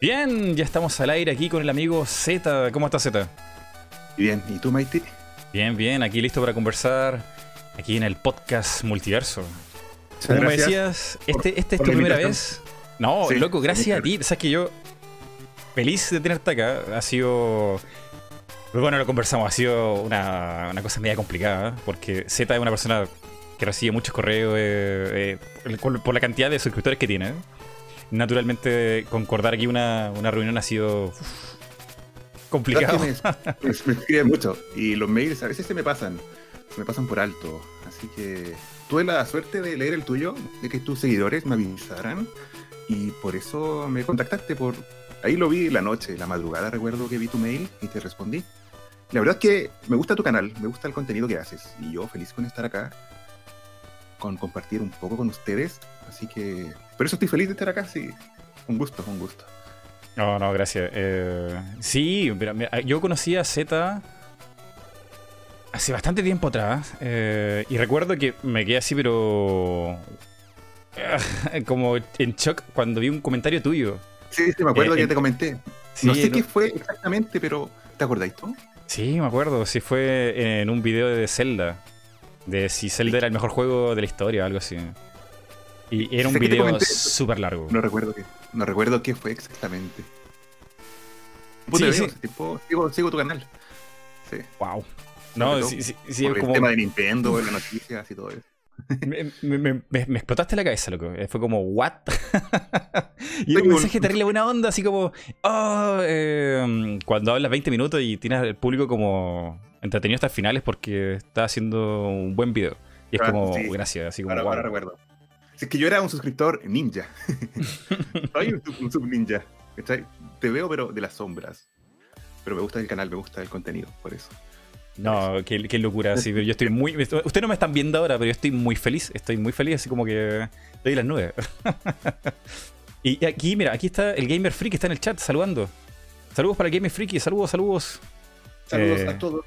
Bien, ya estamos al aire aquí con el amigo Z. ¿Cómo estás, Z? Bien, ¿y tú, Maite? Bien, bien, aquí listo para conversar aquí en el podcast Multiverso. Como me decías, este, este es tu primera vez. No, loco, gracias a ti. Sabes que yo feliz de tenerte acá. Ha sido. Bueno, lo conversamos, ha sido una, cosa media complicada, porque Z es una persona que recibe muchos correos eh, eh, por la cantidad de suscriptores que tiene naturalmente concordar aquí una, reunión ha sido complicado. Me, me, escriben mucho y los mails a veces se me pasan, se me pasan por alto. Así que tuve la suerte de leer el tuyo, de que tus seguidores me avisaran y por eso me contactaste. por Ahí lo vi la noche, la madrugada recuerdo que vi tu mail y te respondí. La verdad es que me gusta tu canal, me gusta el contenido que haces y yo feliz con estar acá, con compartir un poco con ustedes. Así que por eso estoy feliz de estar acá, sí. Un gusto, un gusto. No, no, gracias. Eh, sí, yo conocí a Z hace bastante tiempo atrás. Eh, y recuerdo que me quedé así, pero. como en shock cuando vi un comentario tuyo. Sí, sí, me acuerdo eh, que te comenté. no sé qué fue exactamente, pero ¿te acordáis tú? Sí, me acuerdo. Sí, fue en un video de Zelda. De si Zelda era el mejor juego de la historia, algo así. Y era un video súper largo. No recuerdo qué, no recuerdo qué fue exactamente. Sí, sí. sigo, sigo, tu canal. Sí. Wow. No, sí, sí, sí el tema de Nintendo, las noticias y todo eso. Me, me, me, me, explotaste la cabeza, loco. Eh, fue como, ¿what? y un mensaje terrible, buena onda, así como, oh, eh, cuando hablas 20 minutos y tienes al público como entretenido hasta el final es porque está haciendo un buen video. Y es como, gracias, así como, ahora, recuerdo. Es que yo era un suscriptor ninja. Soy un, sub ninja. Te veo, pero de las sombras. Pero me gusta el canal, me gusta el contenido, por eso. No, qué, locura, sí, pero yo estoy muy... Ustedes no me están viendo ahora, pero yo estoy muy feliz, estoy muy feliz, así como que estoy en las nubes. y aquí, mira, aquí está el Gamer Freak, está en el chat saludando. Saludos para el Gamer Freak, saludos, saludos. Saludos a eh, todos.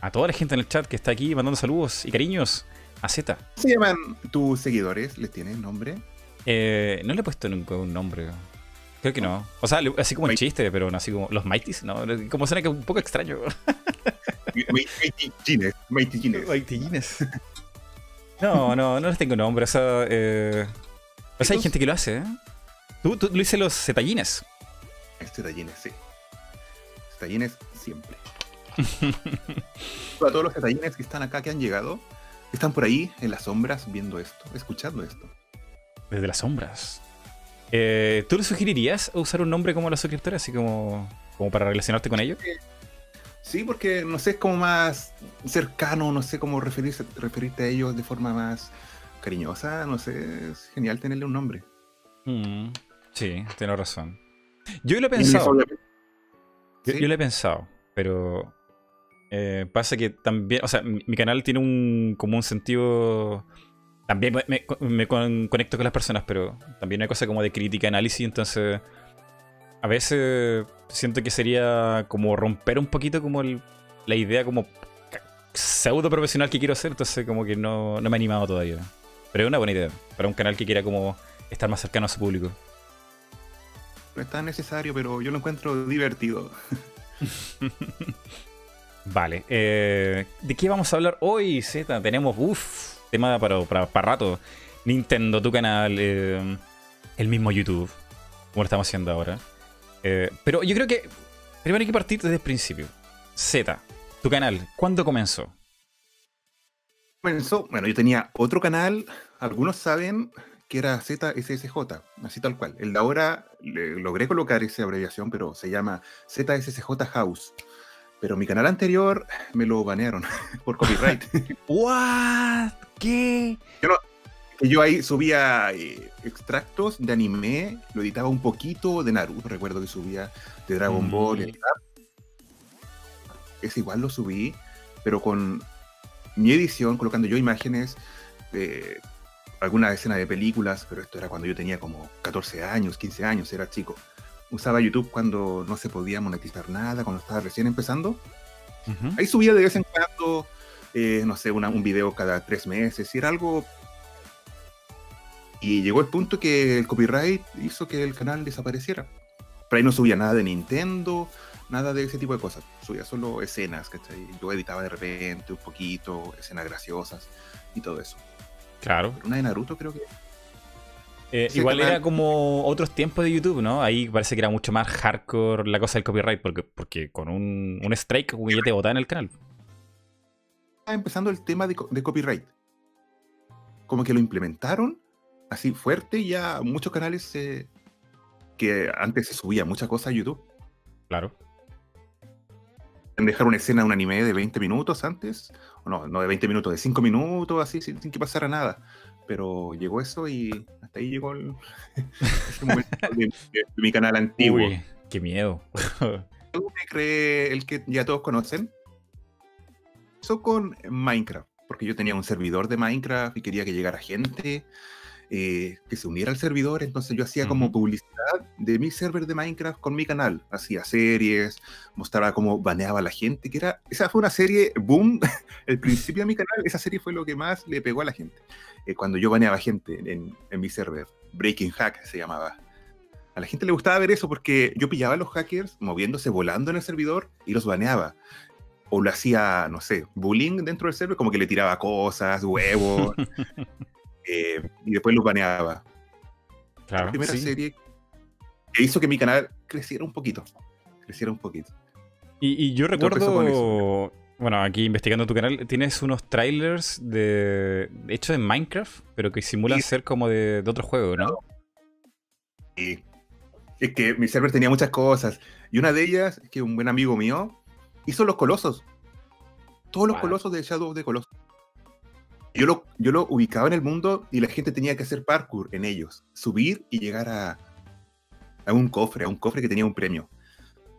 A toda la gente en el chat que está aquí mandando saludos y cariños. A Z. ¿Cómo se llaman tus seguidores? ¿Les tienen nombre? Eh, no le he puesto nunca un nombre. Creo que no. O sea, así como el chiste, pero no así como los Mighties, ¿no? Como suena que un poco extraño. Mighty Gines. No, no, no les tengo nombre. O sea, eh... o sea hay gente que lo hace, ¿eh? Tú, tú lo hice los Zetallines. Zetallines, sí. Zetallines siempre. a todos los Zetallines que están acá, que han llegado, están por ahí en las sombras viendo esto, escuchando esto. Desde las sombras. Eh, ¿Tú le sugerirías usar un nombre como los suscriptores, así como, como para relacionarte con ellos? Sí, porque no sé, es como más cercano, no sé cómo referirse, referirte a ellos de forma más cariñosa, no sé, es genial tenerle un nombre. Mm, sí, tienes razón. Yo lo he pensado. Yo, yo, lo he pensado, pero eh, pasa que también, o sea, mi, canal tiene un como un sentido. También me, conecto con las personas, pero también hay cosa como de crítica, análisis, entonces a veces siento que sería como romper un poquito como la idea como pseudo profesional que quiero hacer, entonces como que no, no me he animado todavía. Pero es una buena idea para un canal que quiera como estar más cercano a su público. No es tan necesario, pero yo lo encuentro divertido. Vale. Eh, ¿De qué vamos a hablar hoy, Z? Tenemos, uff, tema para, para, rato. Nintendo, tu canal, eh, el mismo YouTube, como lo estamos haciendo ahora. Eh, pero yo creo que primero hay que partir desde el principio. Z, tu canal, ¿cuándo comenzó? Comenzó, bueno, yo tenía otro canal, algunos saben que era ZSSJ, así tal cual. El de ahora logré colocar esa abreviación, pero se llama ZSSJ House. Pero mi canal anterior me lo banearon por copyright. ¿What? ¿Qué? Yo, yo ahí subía eh, extractos de anime, lo editaba un poquito de Naruto, recuerdo que subía de Dragon mm. Ball. Es igual lo subí, pero con mi edición, colocando yo imágenes de alguna escena de películas, pero esto era cuando yo tenía como 14 años, 15 años, era chico usaba YouTube cuando no se podía monetizar nada, cuando estaba recién empezando. Ahí subía de vez en cuando, eh, no sé, un video cada tres meses, y era algo... Y llegó el punto que el copyright hizo que el canal desapareciera. Pero ahí no subía nada de Nintendo, nada de ese tipo de cosas. Subía solo escenas, ¿cachai? Yo editaba de repente un poquito, escenas graciosas y todo eso. Claro. una de Naruto creo que... Eh, igual era como otros tiempos de YouTube, ¿no? Ahí parece que era mucho más hardcore la cosa del copyright, porque, porque con un, un strike ya te botaban en el canal. Estaba empezando el tema de, de copyright. Como que lo implementaron así fuerte ya muchos canales que antes se subía mucha cosa a YouTube. Claro dejar una escena de un anime de 20 minutos antes, o no, no de 20 minutos, de 5 minutos, así, sin, que pasara nada. Pero llegó eso y hasta ahí llegó el, momento de, mi canal antiguo. Uy, qué miedo. me cree el que ya todos conocen. Eso con Minecraft, porque yo tenía un servidor de Minecraft y quería que llegara gente eh, que se uniera al servidor, entonces yo hacía como publicidad de mi server de Minecraft con mi canal, hacía series, mostraba cómo baneaba a la gente, que era, esa fue una serie boom, el principio de mi canal, esa serie fue lo que más le pegó a la gente, eh, cuando yo baneaba gente en, en mi server, Breaking Hack se llamaba. A la gente le gustaba ver eso porque yo pillaba a los hackers moviéndose, volando en el servidor y los baneaba o lo hacía, no sé, bullying dentro del server, como que le tiraba cosas, huevos. Eh, y después los baneaba. Claro, la primera serie que hizo que mi canal creciera un poquito. Creciera un poquito. Y, yo recuerdo, bueno, aquí investigando tu canal, tienes unos trailers de hechos en Minecraft, pero que simulan ser como de, otro juego, ¿no? Sí. Es que mi server tenía muchas cosas. Y una de ellas es que un buen amigo mío hizo los colosos. Todos los colosos de Shadow of the Colossus. Yo lo, yo lo ubicaba en el mundo y la gente tenía que hacer parkour en ellos, subir y llegar a, a un cofre, a un cofre que tenía un premio.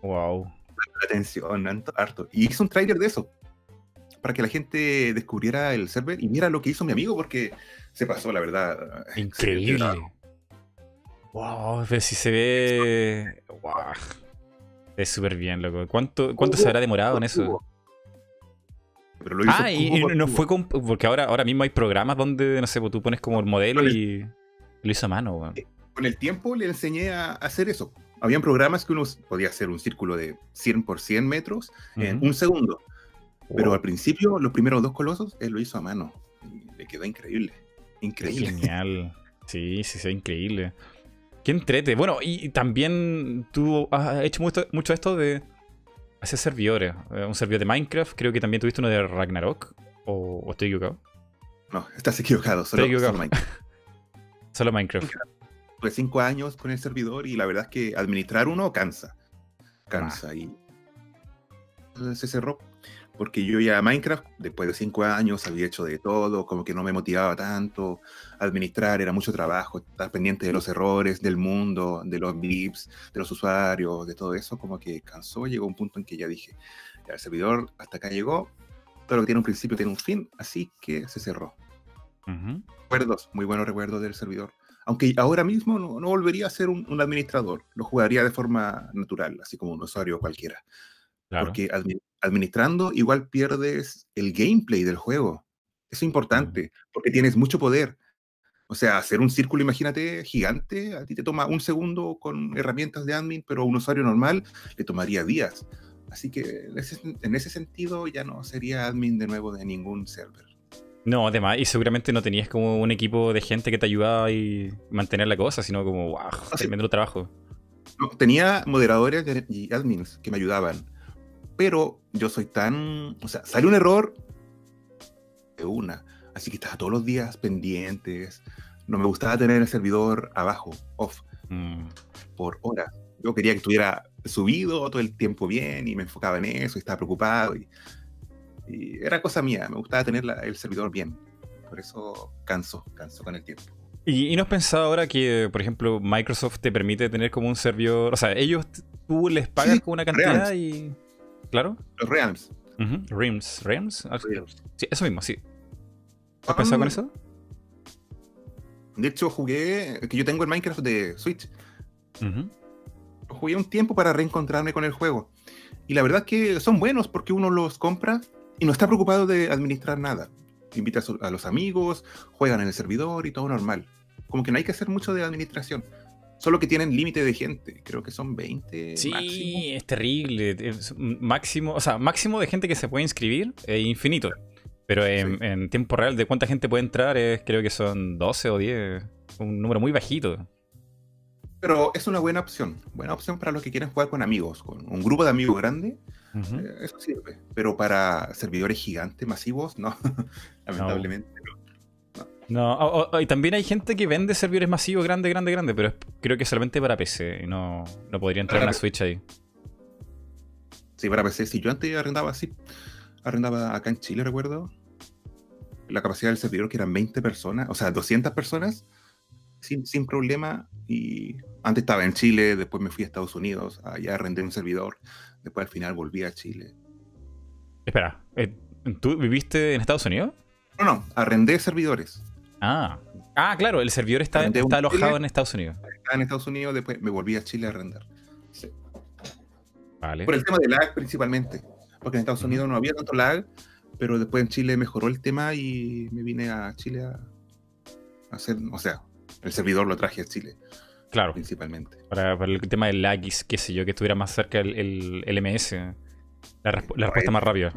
Wow. Atención, harto. Y hizo un trailer de eso, para que la gente descubriera el server y mira lo que hizo mi amigo, porque se pasó, la verdad. Increíble. Wow, pero si se ve. Wow. Es súper bien, loco. ¿Cuánto, cuánto se habrá demorado en eso? Ah, y, no fue porque ahora, ahora mismo hay programas donde, no sé, pues tú pones como el modelo y lo hizo a mano. Eh, con el tiempo le enseñé a hacer eso. Habían programas que uno podía hacer un círculo de 100 por 100 metros en un segundo. Pero al principio, los primeros dos colosos, él lo hizo a mano. Y le quedó increíble. Increíble. Genial. Sí, sí, sí, increíble. Qué entrete. Bueno, y también tú has hecho mucho, mucho esto de Hace servidores. Eh, un servidor de Minecraft, creo que también tuviste uno de Ragnarok. ¿O, estoy equivocado? No, estás equivocado. Solo, Minecraft. solo Minecraft. Tuve cinco años con el servidor y la verdad es que administrar uno cansa. Cansa. Y se cerró porque yo ya Minecraft, después de cinco años, había hecho de todo, como que no me motivaba tanto, administrar era mucho trabajo, estar pendiente de los errores del mundo, de los VIPs, de los usuarios, de todo eso, como que cansó, llegó un punto en que ya dije, ya el servidor hasta acá llegó, todo lo que tiene un principio tiene un fin, así que se cerró. Recuerdos, muy buenos recuerdos del servidor. Aunque ahora mismo no, volvería a ser un, administrador, lo jugaría de forma natural, así como un usuario cualquiera. Porque administrando igual pierdes el gameplay del juego. Eso es importante, porque tienes mucho poder. O sea, hacer un círculo, imagínate, gigante, a ti te toma un segundo con herramientas de admin, pero a un usuario normal le tomaría días. Así que en ese, sentido ya no sería admin de nuevo de ningún server. No, además, y seguramente no tenías como un equipo de gente que te ayudaba a mantener la cosa, sino como, wow, tremendo trabajo. No, tenía moderadores y admins que me ayudaban pero yo soy tan, o sea, sale un error de una, así que estaba todos los días pendientes, no me gustaba tener el servidor abajo, off, mm. por horas. Yo quería que estuviera subido todo el tiempo bien y me enfocaba en eso y estaba preocupado y, era cosa mía, me gustaba tener el servidor bien. Por eso canso, canso con el tiempo. ¿Y, no has pensado ahora que, por ejemplo, Microsoft te permite tener como un servidor, o sea, ellos, tú les pagas con una cantidad y... Claro. Los Realms. Realms. Realms. Sí, eso mismo, sí. ¿Has pensado con eso? De hecho, jugué. Que yo tengo el Minecraft de Switch. Jugué un tiempo para reencontrarme con el juego. Y la verdad es que son buenos porque uno los compra y no está preocupado de administrar nada. Invita a los amigos, juegan en el servidor y todo normal. Como que no hay que hacer mucho de administración. Solo que tienen límite de gente, creo que son 20. Sí, es terrible. máximo, o sea, máximo de gente que se puede inscribir es infinito. Pero en, tiempo real, de cuánta gente puede entrar, es, creo que son 12 o 10. Un número muy bajito. Pero es una buena opción. Buena opción para los que quieren jugar con amigos, con un grupo de amigos grande. Eh, eso sirve. Pero para servidores gigantes, masivos, no. Lamentablemente no. No, y también hay gente que vende servidores masivos grande, grande, grande, pero creo que solamente para PC. Y no, no podría entrar en la Switch ahí. Sí, para PC. Si yo antes arrendaba así, arrendaba acá en Chile, recuerdo. La capacidad del servidor que eran 20 personas, o sea, 200 personas, sin, sin problema. Y antes estaba en Chile, después me fui a Estados Unidos, allá arrendé un servidor, después al final volví a Chile. Espera, eh, ¿tú viviste en Estados Unidos? No, no, arrendé servidores. Ah, ah claro, el servidor está, está alojado en Estados Unidos. Está en Estados Unidos, después me volví a Chile a arrendar. Sí. Vale. Por el tema de lag principalmente, porque en Estados Unidos no había tanto lag, pero después en Chile mejoró el tema y me vine a Chile a hacer, o sea, el servidor lo traje a Chile. Claro. Principalmente. Para, el tema del lag qué sé yo, que estuviera más cerca el, el, MS. La, respuesta más rápida.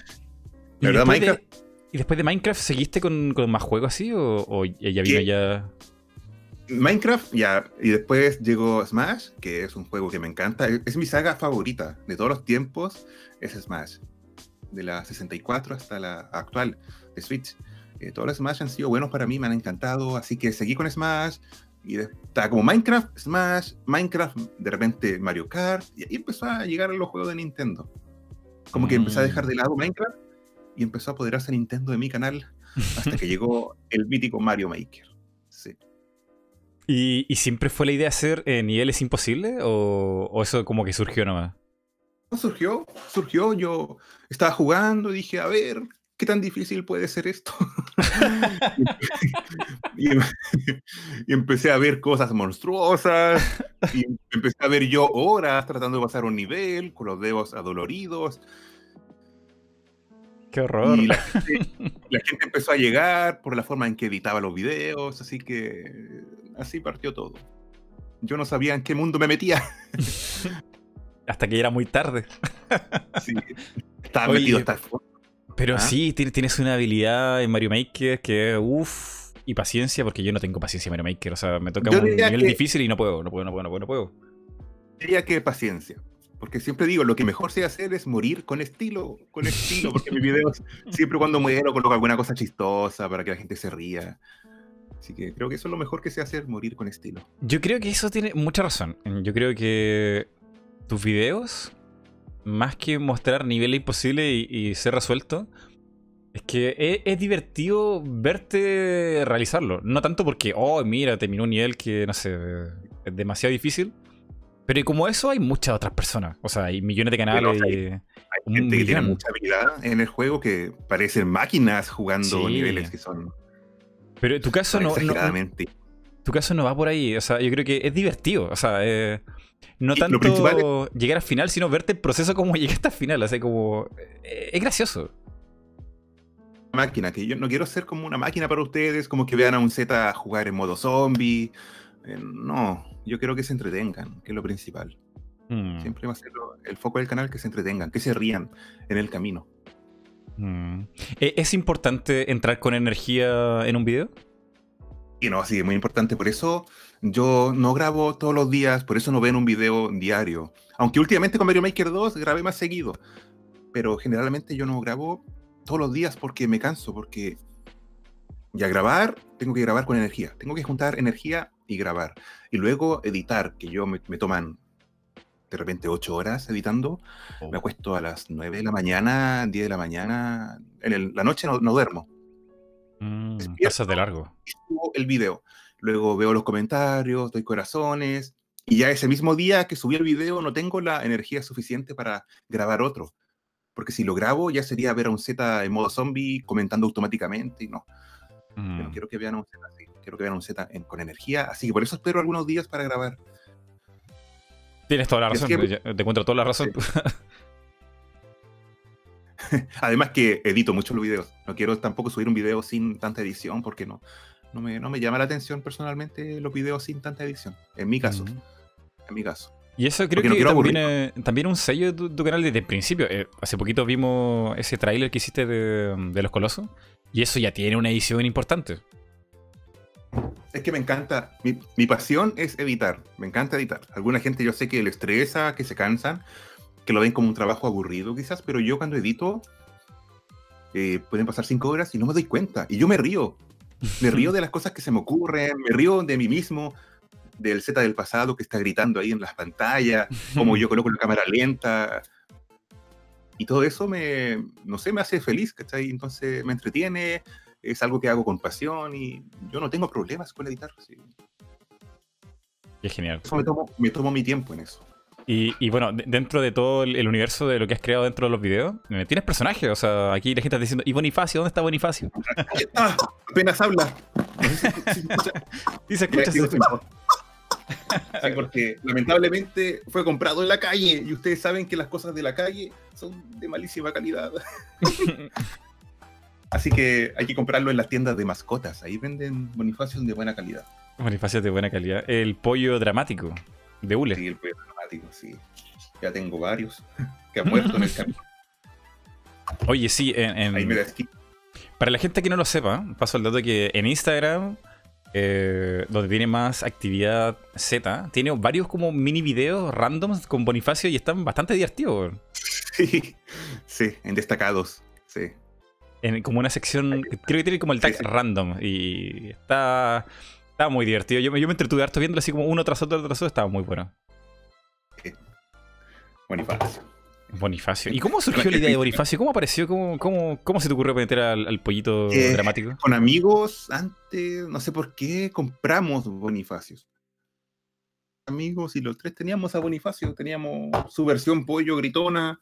¿Y después, de, ¿Y después de Minecraft seguiste con, más juegos así? ¿O, ya vino ya.? Minecraft, ya. Y después llegó Smash, que es un juego que me encanta. Es mi saga favorita de todos los tiempos. Es Smash. De la 64 hasta la actual de Switch. Eh, todos los Smash han sido buenos para mí, me han encantado. Así que seguí con Smash. Y estaba como Minecraft, Smash, Minecraft, de repente Mario Kart, y ahí empezó a llegar a los juegos de Nintendo. Como que empecé a dejar de lado Minecraft y empezó a apoderarse Nintendo de mi canal hasta que llegó el mítico Mario Maker. Sí. ¿Y, siempre fue la idea de hacer eh, niveles imposibles o, o, eso como que surgió nomás? No surgió, surgió, yo estaba jugando y dije, a ver, ¿qué tan difícil puede ser esto? y, empecé a ver cosas monstruosas, y empecé a ver yo horas tratando de pasar un nivel con los dedos adoloridos. ¡Qué horror! Y la gente, empezó a llegar por la forma en que editaba los videos, así que así partió todo. Yo no sabía en qué mundo me metía. Hasta que ya era muy tarde. sí, estaba metido hasta el pero ¿Ah? sí, tienes una habilidad en Mario Maker que, uff, y paciencia, porque yo no tengo paciencia en Mario Maker. O sea, me toca un nivel difícil y no puedo, no puedo, no puedo, no puedo, no puedo. Diría que paciencia. Porque siempre digo, lo que mejor sé hacer es morir con estilo, con estilo, porque mis videos siempre cuando muero coloco alguna cosa chistosa para que la gente se ría. Así que creo que eso es lo mejor que sé hacer, morir con estilo. Yo creo que eso tiene mucha razón. Yo creo que tus videos más que mostrar niveles imposibles y, ser resuelto, es que es, divertido verte realizarlo. No tanto porque, oh, mira, terminó un nivel que, no sé, es demasiado difícil. Pero como eso hay muchas otras personas. O sea, hay millones de canales. hay, gente que tiene mucha habilidad en el juego que parecen máquinas jugando niveles que son. Pero tu caso no, no, Tu caso no va por ahí. O sea, yo creo que es divertido. O sea, eh, no tanto llegar al final, sino verte el proceso como llegaste al final. Así como. Eh, es gracioso. Máquina, que yo no quiero ser como una máquina para ustedes, como que vean a un Z jugar en modo zombie. Eh, no, yo quiero que se entretengan, que es lo principal. Hmm. Siempre va a ser el foco del canal que se entretengan, que se rían en el camino. Hmm. ¿E-, ¿Es importante entrar con energía en un video? Y no, sí, es muy importante. Por eso yo no grabo todos los días, por eso no ven un video diario. Aunque últimamente con Mario Maker 2 grabé más seguido. Pero generalmente yo no grabo todos los días porque me canso, porque ya grabar, tengo que grabar con energía. Tengo que juntar energía y grabar. Y luego editar, que yo me, toman de repente 8 horas editando. Me oh. acuesto a las 9 de la mañana, 10 de la mañana. En la noche no, duermo. Mm, pasas de largo. El video. Luego veo los comentarios, doy corazones, y ya ese mismo día que subí el video no tengo la energía suficiente para grabar otro. Porque si lo grabo ya sería ver a un Z en modo zombie comentando automáticamente y no. no mm. quiero que vean a un Z así, quiero que vean un Z con energía, así que por eso espero algunos días para grabar. Tienes toda la razón, te encuentro toda la razón. Además que edito mucho los videos. No quiero tampoco subir un video sin tanta edición porque no, No me, no me llama la atención personalmente los videos sin tanta edición. En mi caso. En mi caso. Y eso creo que también, también un sello de tu, canal desde el principio. Eh, hace poquito vimos ese tráiler que hiciste de, Los Colosos. Y eso ya tiene una edición importante. Es que me encanta, mi, mi, pasión es editar, me encanta editar. Alguna gente yo sé que le estresa, que se cansan, que lo ven como un trabajo aburrido quizás, pero yo cuando edito eh, pueden pasar cinco horas y no me doy cuenta. Y yo me río. Me río de las cosas que se me ocurren, me río de mí mismo, del Z del pasado que está gritando ahí en las pantallas, como yo coloco la cámara lenta. Y todo eso me, no sé, me hace feliz, ¿cachai? Entonces me entretiene, es algo que hago con pasión y yo no tengo problemas con editar. Sí. Es genial. me tomo, me tomo mi tiempo en eso. Y, bueno, dentro de todo el, universo de lo que has creado dentro de los videos, eh, tienes personajes. O sea, aquí la gente está diciendo, ¿y Bonifacio? ¿Dónde está Bonifacio? ah, apenas habla. Dice, escucha, porque lamentablemente fue comprado en la calle y ustedes saben que las cosas de la calle son de malísima calidad. Así que hay que comprarlo en las tiendas de mascotas. Ahí venden bonifacios de buena calidad. Bonifacios de buena calidad. El pollo dramático de Ule. Sí, el pollo dramático, sí. Ya tengo varios que han muerto en el camino. Oye, sí, en, Ahí me Para la gente que no lo sepa, paso el dato que en Instagram, eh, donde tiene más actividad Z, tiene varios como mini videos randoms con Bonifacio y están bastante divertidos. Sí, sí, en destacados, sí como una sección, creo que tiene como el tag random y está, está muy divertido. Yo, yo me entretuve harto viéndolo así como uno tras otro tras otro, estaba muy bueno. Bonifacio. Bonifacio. ¿Y cómo surgió la idea de Bonifacio? ¿Cómo apareció? ¿Cómo, cómo, cómo se te ocurrió meter al, pollito eh, dramático? Con amigos, antes, no sé por qué, compramos Bonifacios. Amigos, y los tres teníamos a Bonifacio, teníamos su versión pollo gritona,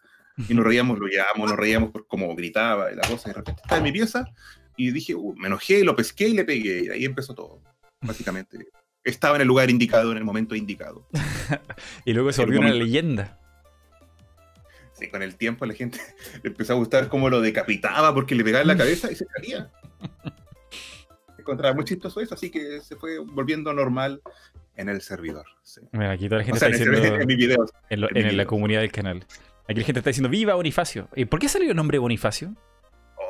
y nos reíamos, lo llamamos, nos reíamos por cómo gritaba y la cosa. Y de repente estaba en mi pieza y dije, uh, me enojé, lo pesqué y le pegué. Y ahí empezó todo, básicamente. Estaba en el lugar indicado, en el momento indicado. y luego se volvió una leyenda. Sí, con el tiempo la gente le empezó a gustar cómo lo decapitaba porque le pegaba en la cabeza y se salía. Encontraba muy chistoso eso, así que se fue volviendo normal en el servidor. aquí toda la gente está diciendo en, en la comunidad del canal. Aquí la gente está diciendo, ¡Viva Bonifacio! ¿Y por qué salió el nombre Bonifacio?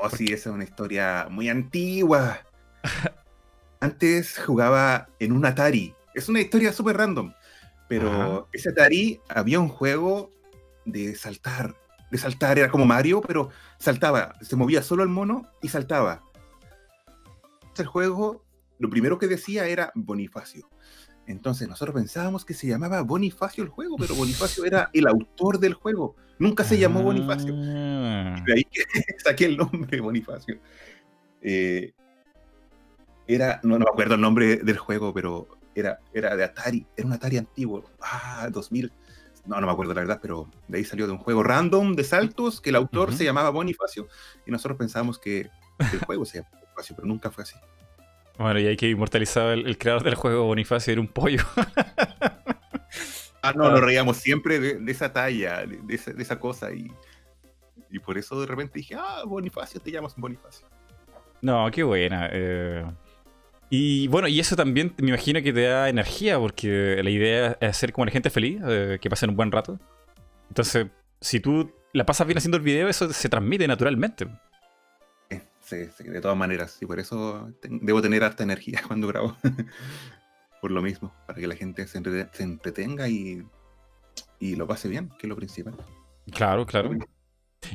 Oh, sí, esa es una historia muy antigua. Antes jugaba en un Atari. Es una historia súper random. Pero ese Atari había un juego de saltar. De saltar, era como Mario, pero saltaba. Se movía solo el mono y saltaba. El juego, lo primero que decía era Bonifacio. Entonces nosotros pensábamos que se llamaba Bonifacio el juego, pero Bonifacio era el autor del juego. Nunca se llamó Bonifacio. Ah. De ahí que saqué el nombre Bonifacio. Eh, era, no, me acuerdo el nombre del juego, pero era, era de Atari, era un Atari antiguo. Ah, 2000. No, no me acuerdo la verdad, pero de ahí salió de un juego random de saltos que el autor se llamaba Bonifacio y nosotros pensábamos que el juego se llamaba Bonifacio, pero nunca fue así. Bueno, y hay que inmortalizar el, creador del juego, Bonifacio, era un pollo. ah, no, nos reíamos siempre de, esa talla, de, esa, cosa. Y, y, por eso de repente dije, ah, Bonifacio, te llamas Bonifacio. No, qué buena. Eh. Y bueno, y eso también me imagino que te da energía, porque la idea es hacer como la gente feliz, eh, que pasen un buen rato. Entonces, si tú la pasas bien haciendo el video, eso se transmite naturalmente de todas maneras. Y por eso debo tener harta energía cuando grabo. por lo mismo, para que la gente se, entretenga y, y, lo pase bien, que es lo principal. Claro, claro.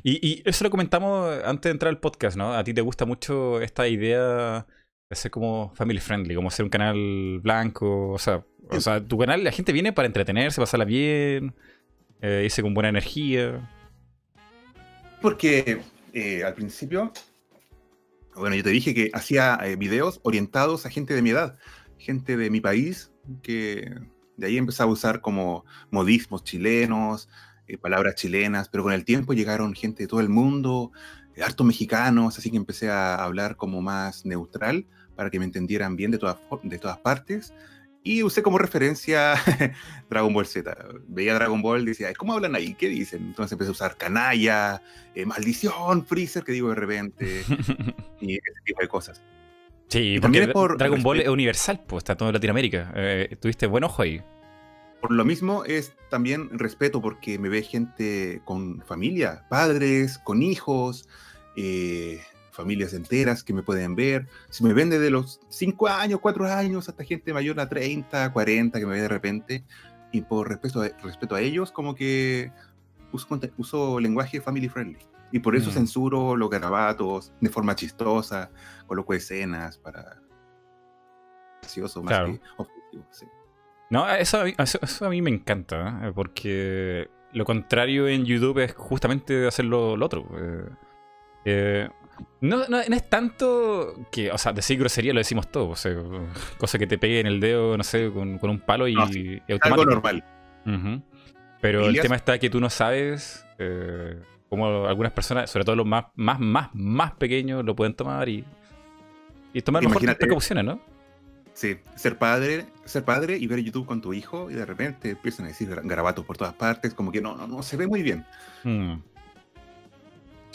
Y, eso lo comentamos antes de entrar al podcast, ¿no? A ti te gusta mucho esta idea de ser como family friendly, como ser un canal blanco, o sea, o sea tu canal, la gente viene para entretenerse, pasarla bien, eh, irse con buena energía. Porque eh, al principio bueno, yo te dije que hacía eh, videos orientados a gente de mi edad, gente de mi país, que de ahí empecé a usar como modismos chilenos, eh, palabras chilenas, pero con el tiempo llegaron gente de todo el mundo, eh, hartos mexicanos, así que empecé a hablar como más neutral para que me entendieran bien de todas, de todas partes. Y usé como referencia Dragon Ball Z. Veía Dragon Ball y decía, ¿cómo hablan ahí? ¿Qué dicen? Entonces empecé a usar canalla, eh, maldición, Freezer, que digo de repente, y ese tipo de cosas. Sí, porque por Dragon Ball es universal, pues está todo en Latinoamérica. Eh, tuviste buen ojo ahí. Por lo mismo es también respeto porque me ve gente con familia, padres, con hijos, eh, familias enteras que me pueden ver. Si me ven desde los 5 años, 4 años, hasta gente mayor a 30, 40 que me ve de repente. Y por respeto a, respeto a ellos, como que uso, uso lenguaje family friendly. Y por eso mm. censuro los garabatos de forma chistosa, coloco escenas para gracioso más que objetivo. No, eso, eso, a mí me encanta, ¿eh? porque lo contrario en YouTube es justamente hacer lo, otro. Eh, eh, no, no, es tanto que, o sea, decir grosería lo decimos todos. O cosa que te pegue en el dedo, no sé, con, un palo y, Algo normal. Pero el tema está que tú no sabes eh, cómo algunas personas, sobre todo los más, más, más, más pequeños, lo pueden tomar y, y tomar mejor precauciones, ¿no? Sí, ser padre, ser padre y ver YouTube con tu hijo y de repente empiezan a decir garabatos por todas partes, como que no, no, no se ve muy bien.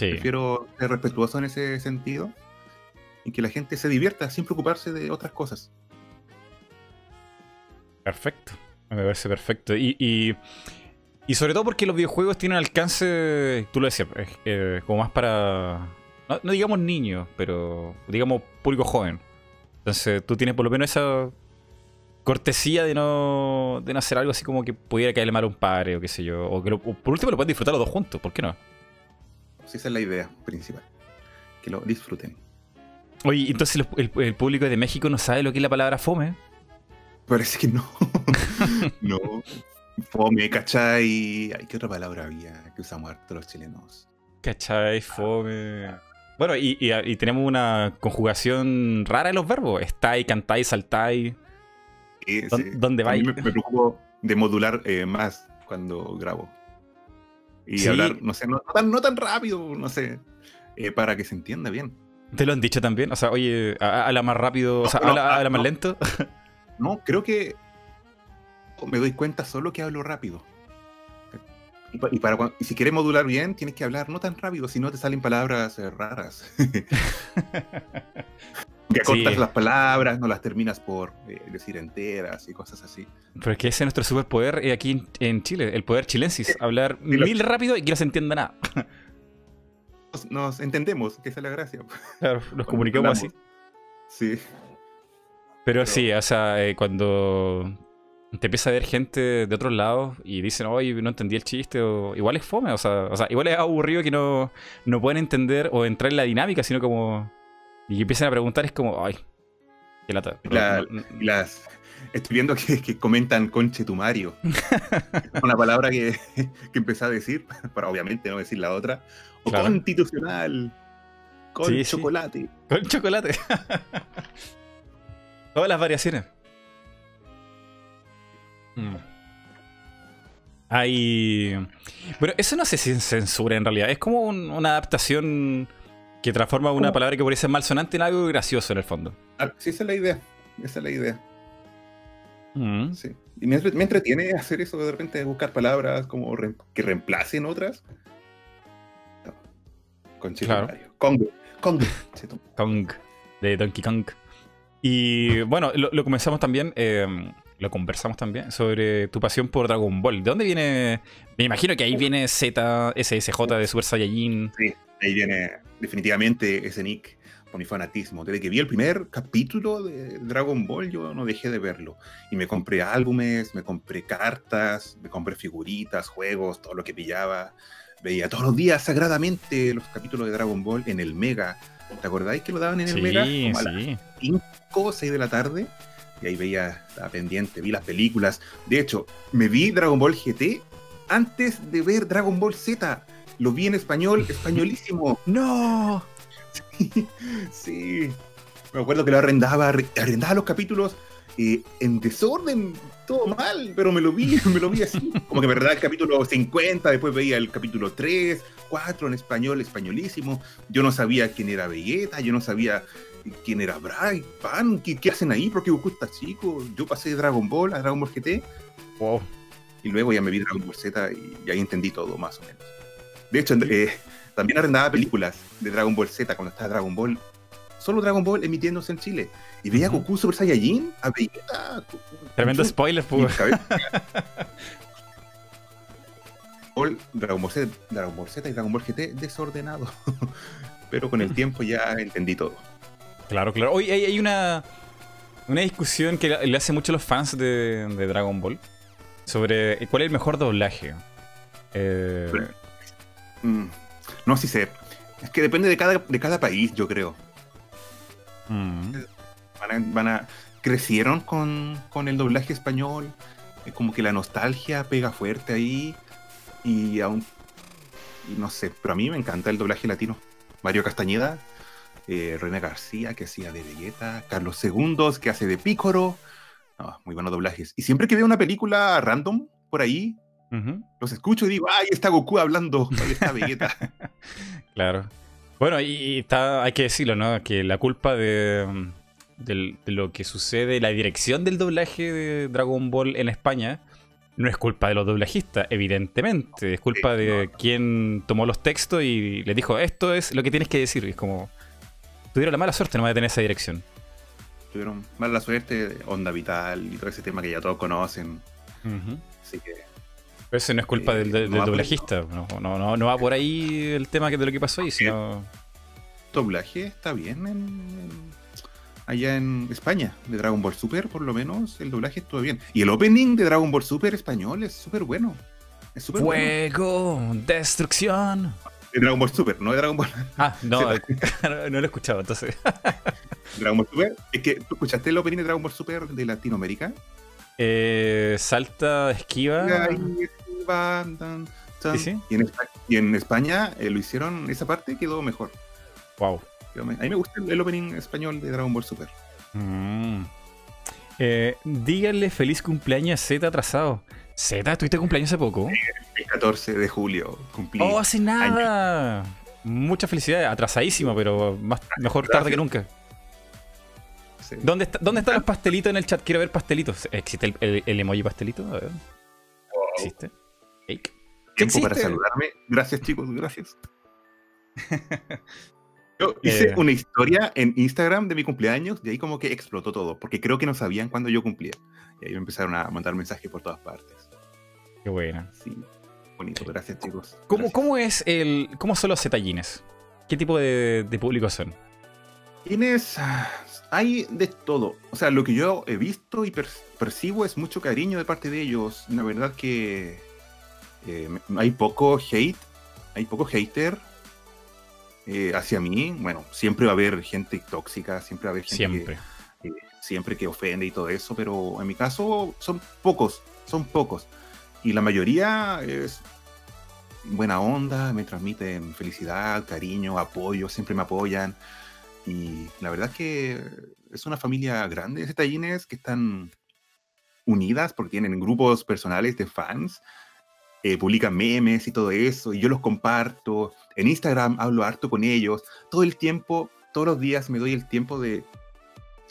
Mm. Prefiero ser respetuoso en ese sentido y que la gente se divierta sin preocuparse de otras cosas. Perfecto, me parece perfecto. Y, y, sobre todo porque los videojuegos tienen alcance, tú lo decías, eh, como más para, no, digamos niños, pero digamos público joven. Entonces tú tienes por lo menos esa cortesía de no, de no hacer algo así como que pudiera caerle mal a un padre o qué sé yo. O que por último lo pueden disfrutar los dos juntos, ¿por qué no? Esa es la idea principal. Que lo disfruten. Oye, entonces el, público de México no sabe lo que es la palabra fome. Parece que no. no. Fome, ¿cachai? ¿Qué otra palabra había que usamos harto los chilenos? ¿Cachai? Fome. Bueno, y, tenemos una conjugación rara en los verbos. Estáis, cantáis, saltáis. ¿Dónde vais? Me, me preocupo de modular eh, más cuando grabo y hablar, no sé, no, tan, rápido, no sé, eh, para que se entienda bien. ¿Te lo han dicho también? O sea, oye, habla más rápido, o sea, habla, más lento. no, creo que me doy cuenta solo que hablo rápido. Y, para si quieres modular bien, tienes que hablar no tan rápido, si no te salen palabras eh, raras. que cortas las palabras, no las terminas por eh, decir enteras y cosas así. Pero es que ese es nuestro superpoder eh, aquí en, Chile, el poder chilensis, hablar mil rápido y que no se entienda nada. Nos, entendemos, que esa es la gracia. Claro, nos comunicamos así. Sí. Pero, sí, o sea, eh, cuando te empieza a ver gente de otros lados y dicen, oye, no entendí el chiste, o igual es fome, o sea, o sea igual es aburrido que no, no pueden entender o entrar en la dinámica, sino como y empiezan a preguntar, es como, ay, qué lata. las, estoy viendo que, comentan conchetumario. una palabra que, que empecé a decir, para obviamente no decir la otra. O constitucional. Con chocolate. Con chocolate. Todas las variaciones. Mm. Hay. Bueno, eso no sé si es censura en realidad. Es como una adaptación que transforma una palabra que parece malsonante en algo gracioso en el fondo. Ah, sí, esa es la idea. Esa es la idea. Mm. Sí. Y me, entretiene hacer eso de repente, buscar palabras como que reemplacen otras. Con claro. Kong. Kong. Kong. De Donkey Kong. Y bueno, lo, comenzamos también, em, lo conversamos también sobre tu pasión por Dragon Ball. ¿De dónde viene? Me imagino que ahí viene Z, SSJ de Super Saiyajin. Sí, ahí viene definitivamente ese nick por mi fanatismo. Desde que vi el primer capítulo de Dragon Ball, yo no dejé de verlo. Y me compré álbumes, me compré cartas, me compré figuritas, juegos, todo lo que pillaba. Veía todos los días sagradamente los capítulos de Dragon Ball en el Mega. ¿Te acordáis que lo daban en el Mega? Como a las 5 o 6 de la tarde. Y ahí veía, estaba pendiente, vi las películas. De hecho, me vi Dragon Ball GT antes de ver Dragon Ball Z lo vi en español, españolísimo. ¡No! Sí, Me acuerdo que lo arrendaba, arrendaba los capítulos eh, en desorden, todo mal, pero me lo vi, me lo vi así. Como que me verdad el capítulo 50, después veía el capítulo 3, 4 en español, españolísimo. Yo no sabía quién era Vegeta, yo no sabía quién era Brian, Pan, ¿qué, hacen ahí? ¿Por qué Goku está chico? Yo pasé de Dragon Ball a Dragon Ball GT. Wow. Y luego ya me vi Dragon Ball Z y ahí entendí todo, más o menos. De hecho, eh, también arrendaba películas de Dragon Ball Z cuando estaba Dragon Ball solo Dragon Ball emitiéndose en Chile. Y veía a Goku Super Saiyajin, a Vegeta. Tremendo spoiler, pues. Dragon Ball, Z, Dragon Ball Z y Dragon Ball GT desordenado. Pero con el tiempo ya entendí todo. Claro, claro. Hoy hay, una, una discusión que le hace mucho a los fans de, Dragon Ball sobre cuál es el mejor doblaje. Eh, mm, no, sí sé. Es que depende de cada, de cada país, yo creo. Mm. Van, a, crecieron con, con el doblaje español. Como que la nostalgia pega fuerte ahí. Y aún. no sé, pero a mí me encanta el doblaje latino. Mario Castañeda, eh, René García, que hacía de Vegeta, Carlos Segundos, que hace de Pícoro. muy buenos doblajes. Y siempre que veo una película random por ahí, los escucho y digo, ¡ay, está Goku hablando! Ahí está Vegeta. claro. Bueno, y, está, hay que decirlo, ¿no? Que la culpa de, de, lo que sucede, la dirección del doblaje de Dragon Ball en España, no es culpa de los doblajistas, evidentemente. Es culpa de quien tomó los textos y le dijo, esto es lo que tienes que decir. Y es como, tuvieron la mala suerte no de tener esa dirección. Tuvieron mala suerte, onda vital y todo ese tema que ya todos conocen. Así que... Pero eso no es culpa del, eh, doblajista. No, no, no, va por ahí el tema de lo que pasó ahí, sino... Doblaje está bien en allá en España, de Dragon Ball Super, por lo menos el doblaje estuvo bien. Y el opening de Dragon Ball Super español es súper bueno. Es Fuego, destrucción. De Dragon Ball Super, no de Dragon Ball. Ah, no, no lo he escuchado, entonces. Dragon Ball Super, es que tú escuchaste el opening de Dragon Ball Super de Latinoamérica. Eh, salta, esquiva. ¿Sí, sí? Y, en, España eh, lo hicieron, esa parte quedó mejor. Wow. A mí me gusta el opening español de Dragon Ball Super. Mm. Eh, díganle feliz cumpleaños a Z atrasado. Z, ¿tuviste cumpleaños hace poco? El 14 de julio cumplí. Oh, hace nada. Muchas felicidades. Atrasadísimo, pero más, mejor tarde que nunca. ¿Dónde, ¿Dónde están los pastelitos en el chat? Quiero ver pastelitos. ¿Existe el, emoji pastelito? A ver. ¿Existe? Tiempo para saludarme. Gracias, chicos, gracias. Yo hice eh. una historia en Instagram de mi cumpleaños y ahí como que explotó todo, porque creo que no sabían cuándo yo cumplía. Y ahí me empezaron a mandar mensajes por todas partes. Qué buena. Sí, bonito, gracias chicos. ¿Cómo, ¿cómo es el, cómo son los zetallines? ¿Qué tipo de, de público son? Tienes, hay de todo. O sea, lo que yo he visto y percibo es mucho cariño de parte de ellos. La verdad que eh, hay poco hate, hay poco hater eh, hacia mí, bueno, siempre va a haber gente tóxica, siempre va a haber gente siempre. Que, eh, siempre que ofende y todo eso, pero en mi caso son pocos, son pocos. Y la mayoría es buena onda, me transmiten felicidad, cariño, apoyo, siempre me apoyan. Y la verdad es que es una familia grande de tallines que están unidas porque tienen grupos personales de fans eh, publican memes y todo eso, y yo los comparto. En Instagram hablo harto con ellos. Todo el tiempo, todos los días me doy el tiempo de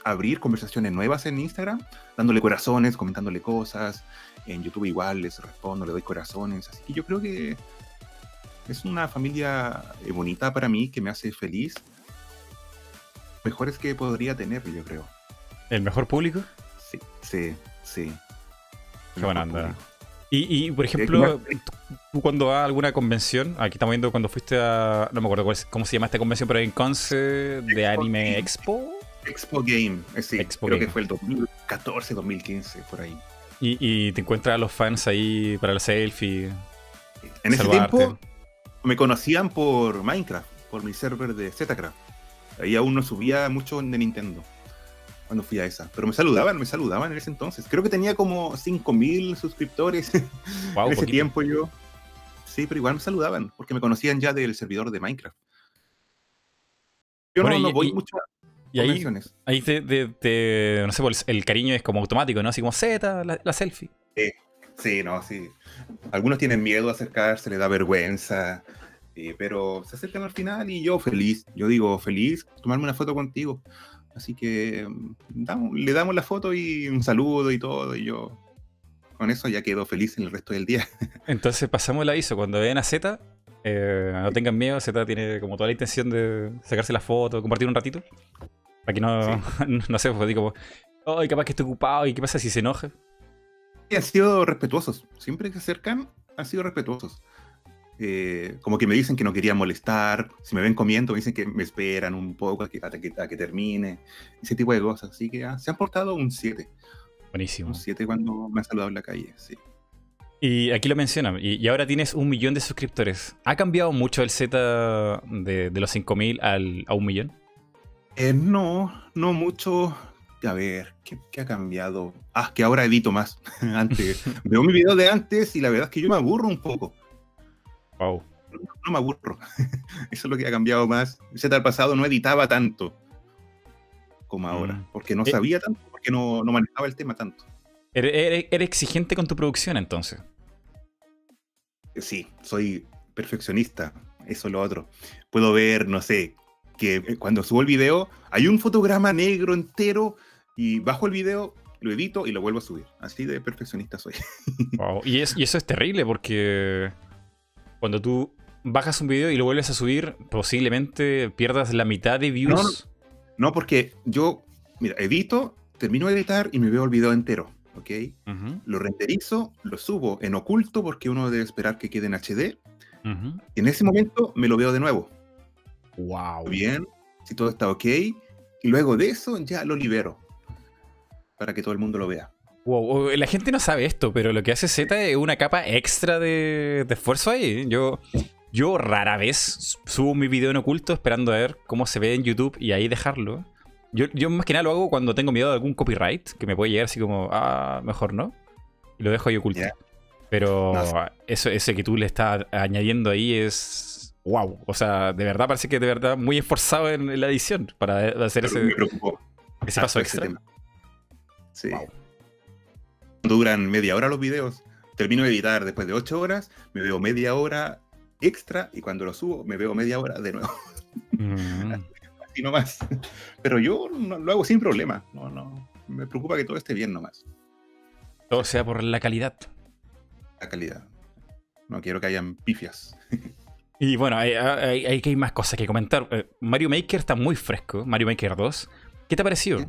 abrir conversaciones nuevas en Instagram, dándole corazones, comentándole cosas. En YouTube igual les respondo, le doy corazones. Así que yo creo que es una familia eh, bonita para mí, que me hace feliz. Mejores que podría tener, yo creo. ¿El mejor público? Sí, sí, sí. Qué buena onda. Y, por ejemplo, tú cuando vas a alguna convención, aquí estamos viendo cuando fuiste a. No me acuerdo cómo se llama esta convención, pero en Conce de Anime Expo. Expo Game, eh, sí, creo que fue el 2014, 2015, por ahí. Y, te encuentras a los fans ahí para la selfie. En ese tiempo me conocían por Minecraft, por mi server de Zcraft. Ahí aún no subía mucho de Nintendo cuando fui a esa. Pero me saludaban, me saludaban en ese entonces. Creo que tenía como 5000 suscriptores en ese tiempo yo. Sí, pero igual me saludaban, porque me conocían ya del servidor de Minecraft. Yo no, voy mucho y ahí, ahí te, no sé, pues, el cariño es como automático, ¿no? Así como Z, la, selfie. Sí, sí, no, sí. Algunos tienen miedo a acercarse, le da vergüenza, pero se acercan al final y yo feliz, yo digo feliz, tomarme una foto contigo. Así que mm, le damos la foto y un saludo y todo, y yo con eso ya quedo feliz en el resto del día. Entonces pasamos el aviso, cuando vean a Z, Eh, no tengan miedo, Z tiene como toda la intención de sacarse la foto, compartir un ratito. Para que no, no sé, pues digo, ay, capaz que estoy ocupado y qué pasa si se enoja. Y han sido respetuosos. Siempre que se acercan, han sido respetuosos. Eh, como que me dicen que no querían molestar. Si me ven comiendo, me dicen que me esperan un poco a que, que, termine. Ese tipo de cosas. Así que se han portado un 7. Buenísimo. Un 7 cuando me han saludado en la calle, sí. Y aquí lo mencionan, y, ahora tienes un millón de suscriptores. ¿Ha cambiado mucho el Z de, de los 5000 al, a un millón? Eh, no, no mucho. A ver, ¿qué, ha cambiado? Ah, que ahora edito más. antes veo mi video de antes y la verdad es que yo me aburro un poco. Wow. No, me aburro. Eso es lo que ha cambiado más. El Z al pasado no editaba tanto como ahora, mm. porque no eh, sabía tanto, porque no, no manejaba el tema tanto. ¿Eres, exigente con tu producción entonces? Sí, soy perfeccionista, eso es lo otro. Puedo ver, no sé, que eh, cuando subo el video hay un fotograma negro entero y bajo el video, lo edito y lo vuelvo a subir. Así de perfeccionista soy. Y, eso es terrible porque cuando tú bajas un video y lo vuelves a subir, posiblemente pierdas la mitad de views. No, porque yo, mira, edito, termino de editar y me veo el video entero. ¿ok? Lo renderizo, lo subo en oculto porque uno debe esperar que quede en HD. Y en ese momento me lo veo de nuevo. Wow. Bien, si todo está ok. Y luego de eso ya lo libero para que todo el mundo lo vea. Wow, la gente no sabe esto, pero lo que hace Z es una capa extra de, esfuerzo ahí. Yo, yo rara vez subo mi video en oculto esperando a ver cómo se ve en YouTube y ahí dejarlo. Yo, yo más que nada lo hago cuando tengo miedo de algún copyright, que me puede llegar así como, ah, mejor no. Y lo dejo ahí oculto. Pero eso, ese que tú le estás añadiendo ahí es wow. O sea, de verdad parece que de verdad muy esforzado en, la edición para hacer ese, ese paso extra. sí. Duran media hora los videos. Termino de editar después de ocho horas, me veo media hora extra y cuando lo subo me veo media hora de nuevo. Mm. así nomás. Pero yo lo hago sin problema. No, no. Me preocupa que todo esté bien nomás. Todo sea por la calidad. La calidad. No quiero que hayan pifias. Y bueno, hay, hay, más cosas que comentar. Eh, Mario Maker está muy fresco, Mario Maker 2. ¿Qué te ha parecido?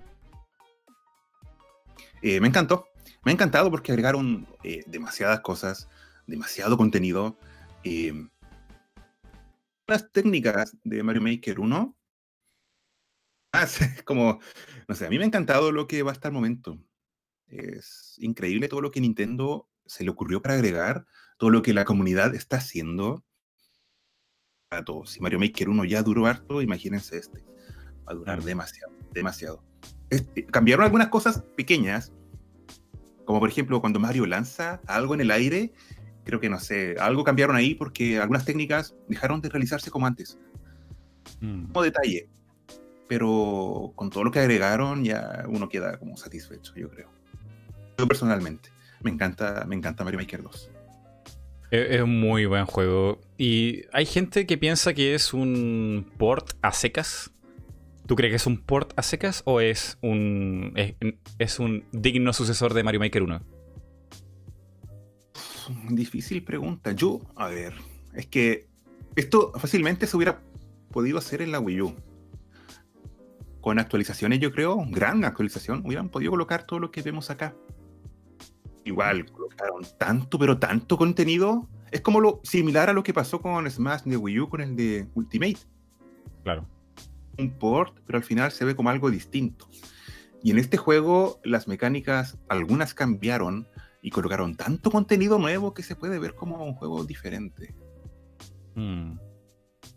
Eh, me encantó. Me ha encantado porque agregaron eh, demasiadas cosas, demasiado contenido. las técnicas de Mario Maker 1 Ah, como, no sé, a mí me ha encantado lo que va hasta el momento. Es increíble todo lo que Nintendo se le ocurrió para agregar, todo lo que la comunidad está haciendo. Todos. Si Mario Maker 1 ya duró harto, imagínense este. Va a durar demasiado, demasiado. Este, cambiaron algunas cosas pequeñas, como por ejemplo cuando Mario lanza algo en el aire, creo que no sé, algo cambiaron ahí porque algunas técnicas dejaron de realizarse como antes. Mm. Como detalle, pero con todo lo que agregaron ya uno queda como satisfecho, yo creo. Yo personalmente, me encanta, me encanta Mario Maker 2. Es un muy buen juego. Y hay gente que piensa que es un port a secas. ¿Tú crees que es un port a secas o es un, es, un digno sucesor de Mario Maker 1? Difícil pregunta. Yo, a ver, es que esto fácilmente se hubiera podido hacer en la Wii U con actualizaciones, yo creo, gran actualización, hubieran podido colocar todo lo que vemos acá. Igual, colocaron tanto, pero tanto contenido. Es como lo similar a lo que pasó con Smash de Wii U con el de Ultimate. Claro. Un port, pero al final se ve como algo distinto. Y en este juego, las mecánicas, algunas cambiaron y colocaron tanto contenido nuevo que se puede ver como un juego diferente. Hmm.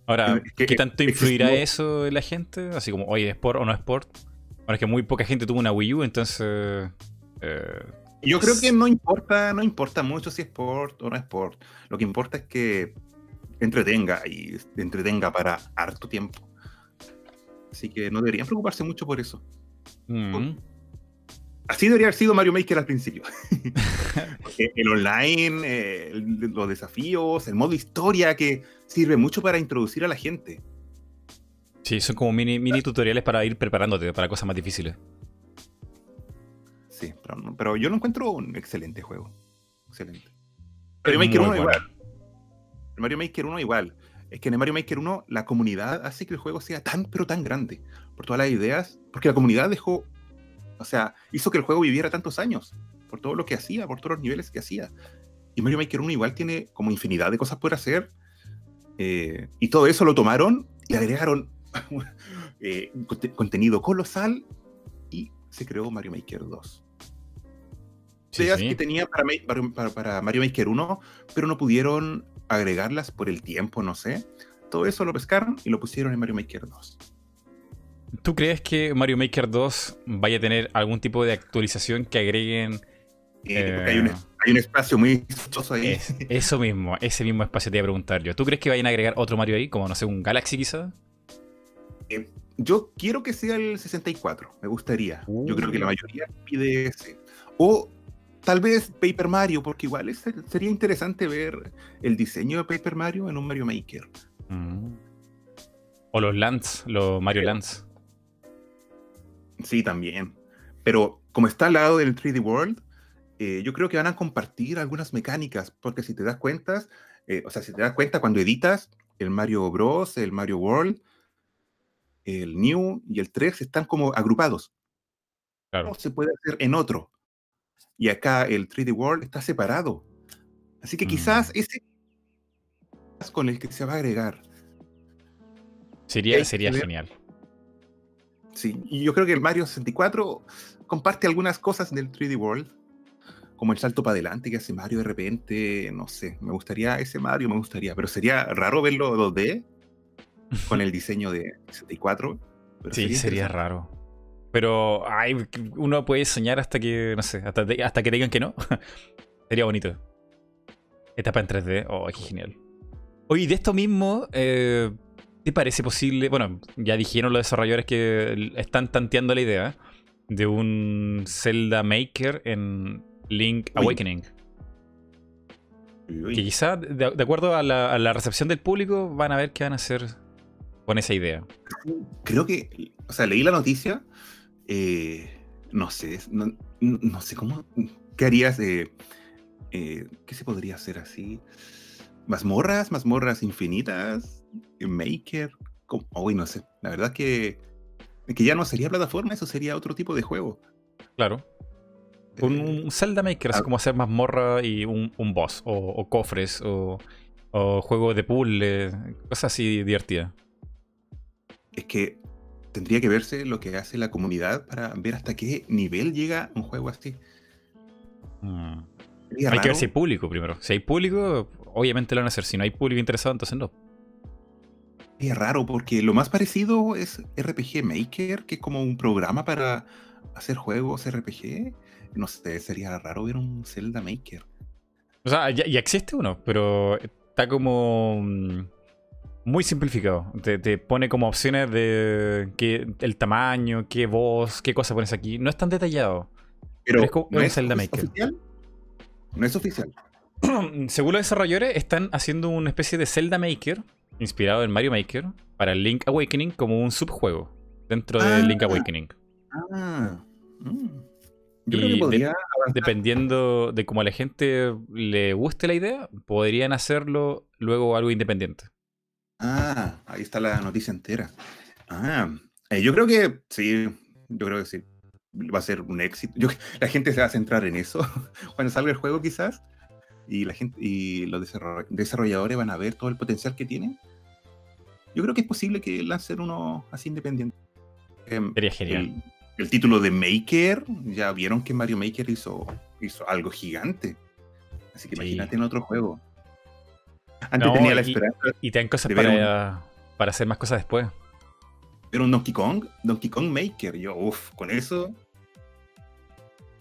Ahora, ¿qué tanto influirá eso en la gente? Así como, oye, ¿es sport o no es sport? Ahora es que muy poca gente tuvo una Wii U, entonces. Eh, Yo creo que no importa, no importa mucho si es sport o no es sport. Lo que importa es que entretenga y entretenga para harto tiempo. Así que no deberían preocuparse mucho por eso. Mm. Así debería haber sido Mario Maker al principio. el online, eh, los desafíos, el modo historia que sirve mucho para introducir a la gente. Sí, son como mini, mini tutoriales para ir preparándote para cosas más difíciles. Sí, pero, yo lo encuentro un excelente juego. Excelente. Mario Maker 1 igual. Mario Maker 1 igual. es que en Mario Maker 1 la comunidad hace que el juego sea tan, pero tan grande, por todas las ideas, porque la comunidad dejó, o sea, hizo que el juego viviera tantos años, por todo lo que hacía, por todos los niveles que hacía. Y Mario Maker 1 igual tiene como infinidad de cosas por hacer, eh, y todo eso lo tomaron y agregaron eh, contenido colosal y se creó Mario Maker 2. Ideas que tenía para, para, Mario Maker 1, pero no pudieron agregarlas por el tiempo, no sé. Todo eso lo pescaron y lo pusieron en Mario Maker 2. ¿Tú crees que Mario Maker 2 vaya a tener algún tipo de actualización que agreguen? Eh, hay, un, espacio muy chistoso ahí. eso mismo, ese mismo espacio te iba a preguntar yo. ¿Tú crees que vayan a agregar otro Mario ahí? Como, no sé, un Galaxy quizá? Eh, yo quiero que sea el 64, me gustaría. Yo creo que la uh. mayoría pide ese. O Tal vez Paper Mario, porque igual sería interesante ver el diseño de Paper Mario en un Mario Maker. Mm. O los Lands, los Mario Lands. Sí, también. Pero como está al lado del 3D World, eh, yo creo que van a compartir algunas mecánicas, porque si te das cuenta, eh, o sea, si te das cuenta cuando editas el Mario Bros, el Mario World, el New y el 3 están como agrupados. Claro. No se puede hacer en otro y acá el 3D World está separado. Así que quizás mm. ese es con el que se va a agregar. Sería, sería genial. Sí, y yo creo que el Mario 64 comparte algunas cosas del 3D World, como el salto para adelante que hace Mario de repente, no sé, me gustaría ese Mario, me gustaría, pero sería raro verlo 2D con el diseño de 64. sí, sería raro. Pero ay, uno puede soñar hasta que, no sé, hasta, hasta que digan que no. Sería bonito. Etapa en 3D. Oh, qué genial. Oye, de esto mismo, eh, ¿te parece posible? Bueno, ya dijeron los desarrolladores que están tanteando la idea de un Zelda Maker en Link Awakening. Que quizá, de, acuerdo a la, a la, recepción del público, van a ver qué van a hacer con esa idea. Creo que, o sea, leí la noticia eh, no sé, no, sé cómo, ¿qué harías? de eh, ¿Qué se podría hacer así? ¿Mazmorras? ¿Mazmorras infinitas? ¿Maker? Hoy no sé, la verdad que, que ya no sería plataforma, eso sería otro tipo de juego. Claro. Un, eh, un Zelda Maker, así ah. como hacer mazmorra y un, boss, o, cofres, o, o juego de puzzle, cosas así divertidas. Es que tendría que verse lo que hace la comunidad para ver hasta qué nivel llega un juego así. Mm. Hay que ver si hay público primero. Si hay público, obviamente lo van a hacer. Si no hay público interesado, entonces no. Es raro porque lo más parecido es RPG Maker, que es como un programa para hacer juegos RPG. No sé, sería raro ver un Zelda Maker. O sea, ya, ya existe uno, pero está como mm, muy simplificado. Te, pone como opciones de qué, el tamaño, qué voz, qué cosa pones aquí. No es tan detallado. Pero, es como ¿no es, Zelda Maker. Oficial? No es oficial. Según los desarrolladores, están haciendo una especie de Zelda Maker, inspirado en Mario Maker, para Link Awakening como un subjuego dentro de Link ah. Awakening. Ah. Mm. Yo y creo que dependiendo de cómo a la gente le guste la idea, podrían hacerlo luego algo independiente. Ah, ahí está la noticia entera. Ah, eh, yo creo que sí, yo creo que sí. Va a ser un éxito. la gente se va a centrar en eso cuando salga el juego, quizás. Y la gente y los desarrolladores van a ver todo el potencial que tiene. Yo creo que es posible que lancen uno así independiente. Em, Sería genial. El, título de Maker, ya vieron que Mario Maker hizo, hizo algo gigante. Así que imagínate en otro juego. Antes tenía la esperanza. Y, te dan cosas para, para hacer más cosas después. Pero un Donkey Kong, Donkey Kong Maker, yo, uff, con eso.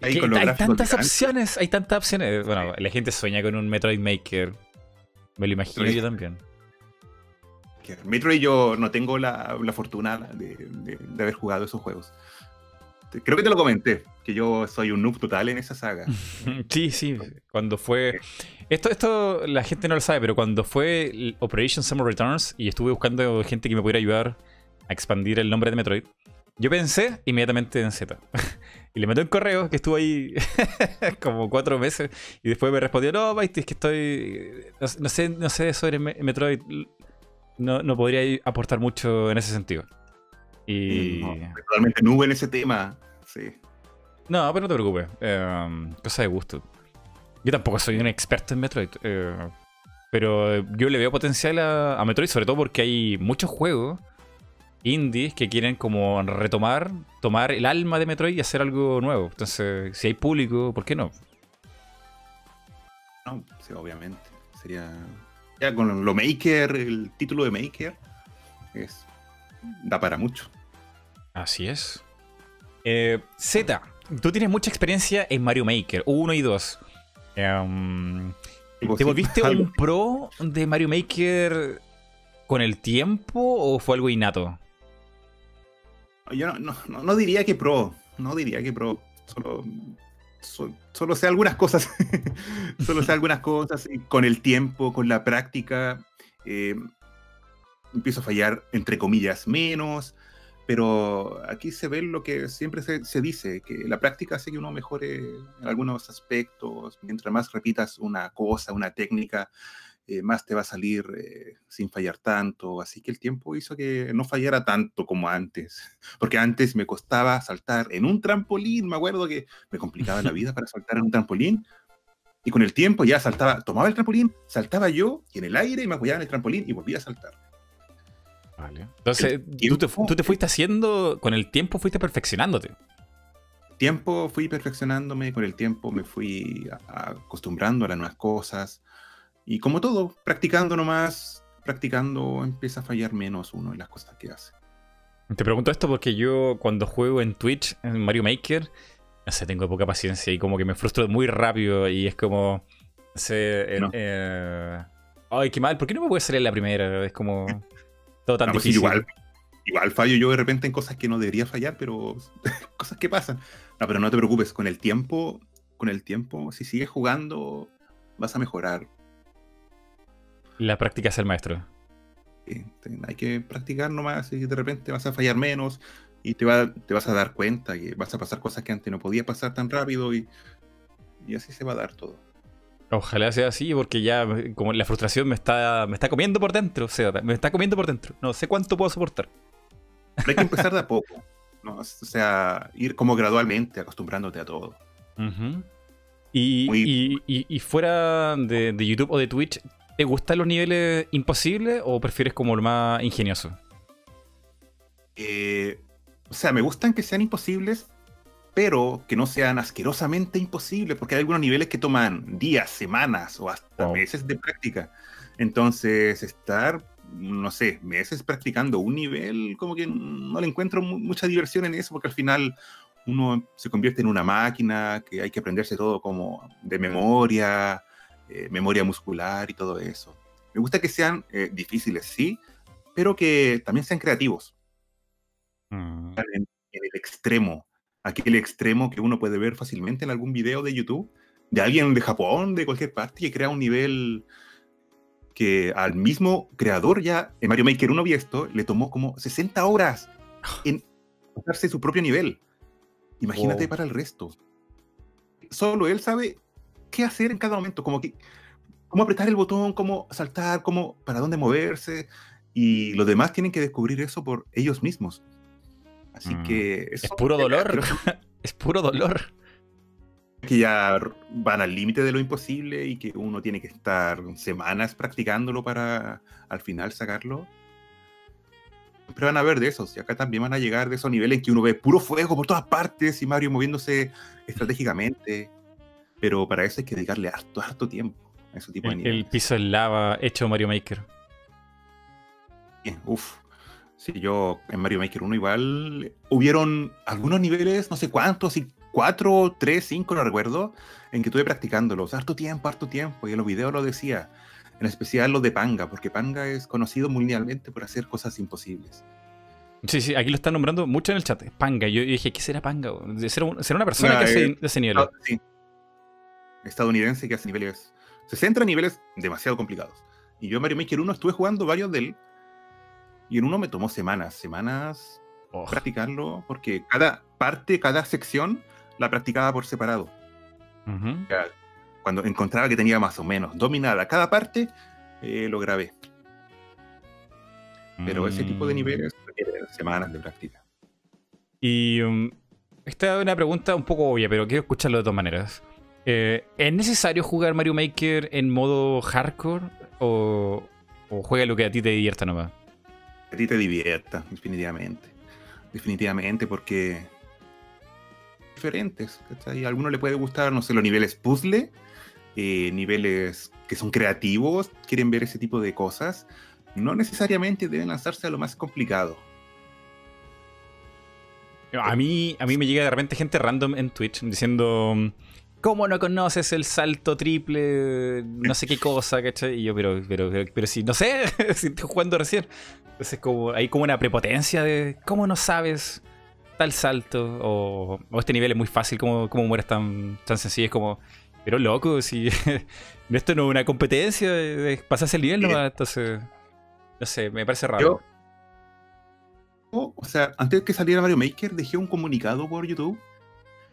hay tantas opciones, hay tantas opciones. Bueno, la gente sueña con un Metroid Maker. Me lo imagino yo también. Metroid yo no tengo la, la fortuna de, de, haber jugado esos juegos. Creo que te lo comenté, que yo soy un noob total en esa saga. sí, sí, cuando fue... Esto, esto la gente no lo sabe, pero cuando fue Operation Summer Returns y estuve buscando gente que me pudiera ayudar a expandir el nombre de Metroid, yo pensé inmediatamente en Z. y le mandé un correo que estuvo ahí como cuatro meses y después me respondió, no, es que estoy... No, sé, no sé sobre Metroid. no, no podría aportar mucho en ese sentido. Y... totalmente nube en ese tema, sí. No, pero no te preocupes. Em, cosa de gusto. Yo tampoco soy un experto en Metroid. Eh, pero yo le veo potencial a, Metroid, sobre todo porque hay muchos juegos indies que quieren como retomar, tomar el alma de Metroid y hacer algo nuevo. Entonces, si hay público, ¿por qué no? No, sí, obviamente. Sería. Ya con lo Maker, el título de Maker, es. Da para mucho. Así es. Eh, Z, tú tienes mucha experiencia en Mario Maker, 1 y 2. ¿Te volviste un pro de Mario Maker con el tiempo o fue algo innato? Yo no, diría que pro, no diría que pro. Solo, solo sé algunas cosas. solo sé algunas cosas. Y con el tiempo, con la práctica, eh, empiezo a fallar, entre comillas, menos. Pero aquí se ve lo que siempre se, dice, que la práctica hace que uno mejore en algunos aspectos. Mientras más repitas una cosa, una técnica, eh, más te va a salir eh, sin fallar tanto. Así que el tiempo hizo que no fallara tanto como antes. Porque antes me costaba saltar en un trampolín. Me acuerdo que me complicaba la vida para saltar en un trampolín. Y con el tiempo ya saltaba, tomaba el trampolín, saltaba yo y en el aire y me apoyaba en el trampolín y volvía a saltar. Entonces, tú te, fuiste haciendo, con el tiempo fuiste perfeccionándote. Tiempo fui perfeccionándome, con el tiempo me fui acostumbrando a las nuevas cosas. Y como todo, practicando nomás, practicando empieza a fallar menos uno en las cosas que hace. Te pregunto esto porque yo cuando juego en Twitch, en Mario Maker, no sé, tengo poca paciencia y como que me frustro muy rápido y es como... Eh, ay, qué mal, ¿por qué no me puede salir la primera? Es como... Todo tan pues difícil. igual, igual fallo yo de repente en cosas que no debería fallar, pero cosas que pasan. No, pero no te preocupes, con el tiempo, con el tiempo, si sigues jugando, vas a mejorar. La práctica es el maestro. hay que practicar nomás y de repente vas a fallar menos y te, va, te vas a dar cuenta que vas a pasar cosas que antes no podía pasar tan rápido y, y así se va a dar todo. Ojalá sea así, porque ya como la frustración me está, me está comiendo por dentro, o sea, me está comiendo por dentro. No sé cuánto puedo soportar. hay que empezar de a poco, o sea, ir como gradualmente acostumbrándote a todo. y, fuera de, YouTube o de Twitch, ¿te gustan los niveles imposibles o prefieres como lo más ingenioso? Eh, o sea, me gustan que sean imposibles, pero que no sean asquerosamente imposibles, porque hay algunos niveles que toman días, semanas o hasta meses de práctica. Entonces, estar, no sé, meses practicando un nivel, como que no le encuentro mucha diversión en eso, porque al final uno se convierte en una máquina, que hay que aprenderse todo como de memoria, eh, memoria muscular y todo eso. Me gusta que sean eh, difíciles, sí, pero que también sean creativos. Mm. en el extremo aquel extremo que uno puede ver fácilmente en algún video de YouTube de alguien de Japón, de cualquier parte, que crea un nivel que al mismo creador ya, en Mario Maker 1 vi esto, le tomó como 60 horas en hacerse su propio nivel. Imagínate para el resto. Solo él sabe qué hacer en cada momento, como que cómo apretar el botón, cómo saltar, cómo para dónde moverse y los demás tienen que descubrir eso por ellos mismos. Así mm. que... Es puro dolor. es puro dolor. Que ya van al límite de lo imposible y que uno tiene que estar semanas practicándolo para al final sacarlo. Siempre van a ver de esos. Y acá también van a llegar de esos niveles en que uno ve puro fuego por todas partes y Mario moviéndose estratégicamente. Pero para eso hay que dedicarle harto, harto tiempo a ese tipo de niveles. El piso en lava hecho Mario Maker. Bien, uff. Sí, yo en Mario Maker 1 igual hubieron algunos niveles, no sé cuántos, y cuatro, tres, cinco, no recuerdo, en que estuve practicándolos harto tiempo, harto tiempo, y en los videos lo decía, en especial los de Panga, porque Panga es conocido mundialmente por hacer cosas imposibles. Sí, sí, aquí lo están nombrando mucho en el chat, Panga. Yo, dije, ¿qué será Panga? ¿Será, una persona que hace ese nivel? Sí. Estadounidense que hace niveles. Se centra en niveles demasiado complicados. Y yo en Mario Maker 1 estuve jugando varios de él y en uno me tomó semanas, semanas oh. practicarlo, porque cada parte, cada sección la practicaba por separado. cuando encontraba que tenía más o menos dominada cada parte, eh, lo grabé. Pero ese tipo de mm. niveles requiere semanas de práctica. Y um, esta es una pregunta un poco obvia, pero quiero escucharlo de todas maneras. Eh, ¿Es necesario jugar Mario Maker en modo hardcore o, juega lo que a ti te divierta nomás? A ti te divierta, definitivamente. Definitivamente, porque diferentes. A alguno le puede gustar, no sé, los niveles puzzle, eh, niveles que son creativos, quieren ver ese tipo de cosas. No necesariamente deben lanzarse a lo más complicado. A mí, a mí me llega de repente gente random en Twitch diciendo ¿Cómo no conoces el salto triple? No sé qué cosa, ¿cachai? Y yo, pero, pero, pero, si, no sé, si estoy jugando recién. Entonces, como, hay como una prepotencia de, ¿cómo no sabes tal salto? O, este nivel es muy fácil, ¿cómo, cómo mueres tan, tan sencillo? Es como, pero loco, si esto no es una competencia de, pasarse el nivel, ¿no? Entonces, no sé, me parece raro. o sea, antes de que saliera Mario Maker, dejé un comunicado por YouTube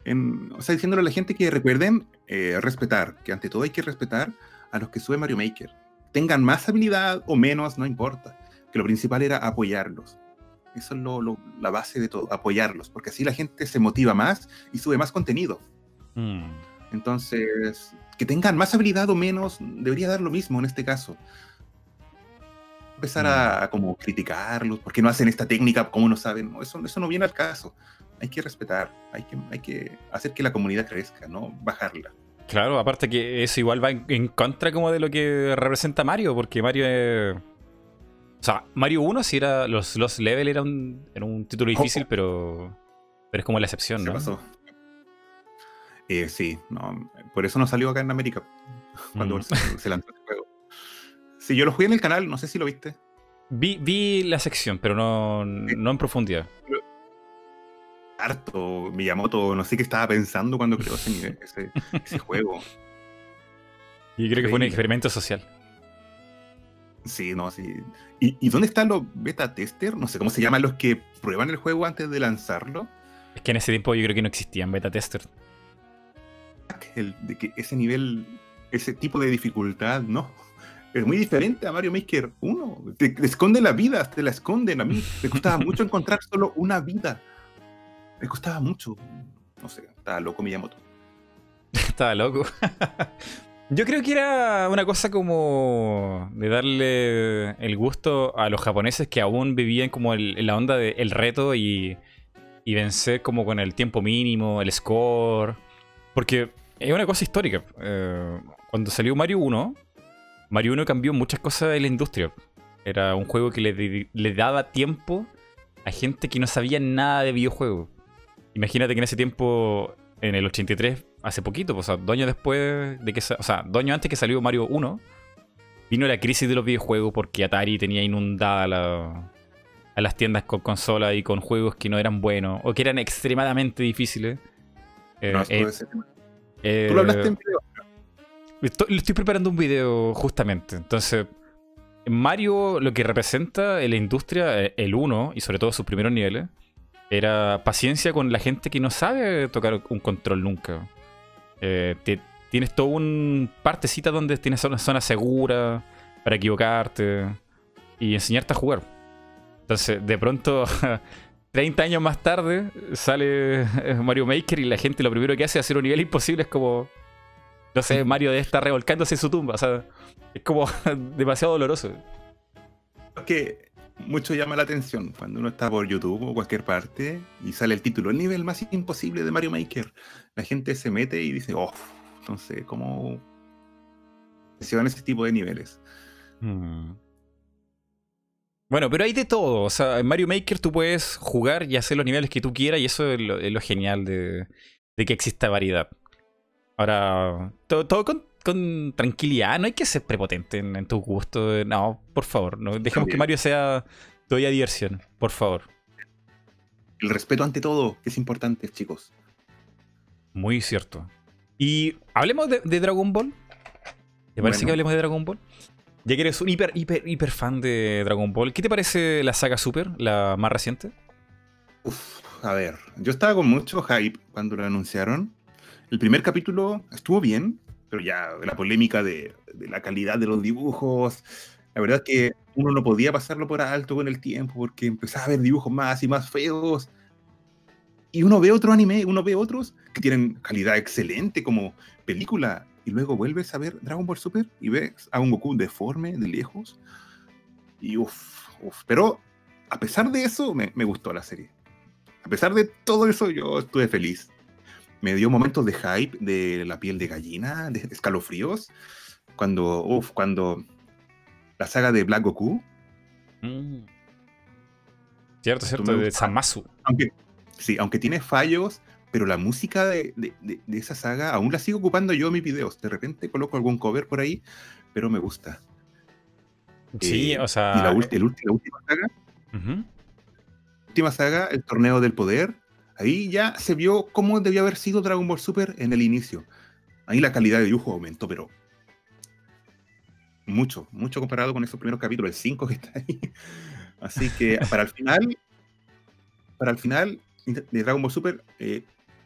o sea, diciéndole a la gente que recuerden eh, respetar, que ante todo hay que respetar a los que sube Mario Maker. Tengan más habilidad o menos, no importa. Que lo principal era apoyarlos. Eso es lo, la base de todo, apoyarlos, porque así la gente se motiva más y sube más contenido. Mm. Entonces, que tengan más habilidad o menos, debería dar lo mismo en este caso. Empezar a, mm. como criticarlos, porque no hacen esta técnica, como no saben, eso, eso no viene al caso hay que respetar, hay que, hay que hacer que la comunidad crezca, no bajarla. Claro, aparte que eso igual va en, contra como de lo que representa Mario, porque Mario es... O sea, Mario 1 sí era... Los, los level era un, un título difícil, pero... Pero es como la excepción, ¿no? pasó? Eh, sí, no, por eso no salió acá en América cuando mm. se, lanzó el juego. Sí, yo lo jugué en el canal, no sé si lo viste. Vi, vi la sección, pero no, no en profundidad harto Miyamoto, no sé qué estaba pensando cuando creó ese, ese, juego. Y creo que fue un experimento social. Sí, no, sí. ¿Y, dónde están los beta testers? No sé cómo se llaman los que prueban el juego antes de lanzarlo. Es que en ese tiempo yo creo que no existían beta de que ese nivel, ese tipo de dificultad, no. Es muy diferente a Mario Maker 1. Te, te esconde la vida, te la esconden. A mí me costaba mucho encontrar solo una vida. Me costaba mucho. No sé, estaba loco Miyamoto. estaba loco. Yo creo que era una cosa como de darle el gusto a los japoneses que aún vivían como en la onda del reto y, y vencer como con el tiempo mínimo, el score. Porque es una cosa histórica. Eh, cuando salió Mario 1, Mario 1 cambió muchas cosas en la industria. Era un juego que le daba tiempo a gente que no sabía nada de videojuegos. Imagínate que en ese tiempo, en el 83, hace poquito, pues, o sea, dos años después de que. O sea, dos años antes que salió Mario 1, vino la crisis de los videojuegos porque Atari tenía inundada a las tiendas con consolas y con juegos que no eran buenos o que eran extremadamente difíciles. Eh, eh, eh, Tú lo hablaste en video. Estoy, estoy preparando un video justamente. Entonces, Mario lo que representa en la industria, el 1 y sobre todo sus primeros niveles, era paciencia con la gente que no sabe tocar un control nunca. Eh, tienes todo un partecita donde tienes una zona segura para equivocarte y enseñarte a jugar. Entonces, de pronto, 30 años más tarde, sale Mario Maker y la gente lo primero que hace es hacer un nivel imposible. Es como, no sé, Mario debe estar revolcándose en su tumba. O sea, es como demasiado doloroso. Es que mucho llama la atención cuando uno está por YouTube o cualquier parte y sale el título, el nivel más imposible de Mario Maker. La gente se mete y dice, oh, entonces, ¿cómo se van ese tipo de niveles? Hmm. Bueno, pero hay de todo. O sea, en Mario Maker tú puedes jugar y hacer los niveles que tú quieras y eso es lo, genial de, que exista variedad. Ahora, todo, con, tranquilidad, no hay que ser prepotente en, tu gusto. No, por favor, no, dejemos que Mario sea todavía diversión, por favor. El respeto ante todo, que es importante, chicos. Muy cierto. Y hablemos de, Dragon Ball. ¿Te parece que hablemos de Dragon Ball? Ya que eres un hiper, hiper, hiper fan de Dragon Ball, ¿qué te parece la saga Super, la más reciente? Uf, a ver, yo estaba con mucho hype cuando lo anunciaron. El primer capítulo estuvo bien, pero ya la polémica de, la calidad de los dibujos, La verdad que uno no podía pasarlo por alto con el tiempo porque empezaba a ver dibujos más y más feos. Y uno ve otro anime, uno ve otros que tienen calidad excelente como película. Y luego vuelves a ver Dragon Ball Super y ves a un Goku deforme de lejos. Y uff, uff. Pero a pesar de eso, me, me gustó la serie. A pesar de todo eso, yo estuve feliz. Me dio momentos de hype, de la piel de gallina, de escalofríos. Cuando, uff, cuando la saga de Black Goku. Mm. Cierto, cierto, de Samasu. Aunque, sí, aunque tiene fallos, pero la música de, esa saga aún la sigo ocupando yo en mis videos. De repente coloco algún cover por ahí, pero me gusta. Sí, eh, o sea. Y la, última saga. Última saga, el torneo del poder. Ahí ya se vio cómo debió haber sido Dragon Ball Super en el inicio. Ahí la calidad de dibujo aumentó, pero mucho, mucho comparado con esos primeros capítulos, el 5 que está ahí. Así que para el final, para el final de Dragon Ball Super eh,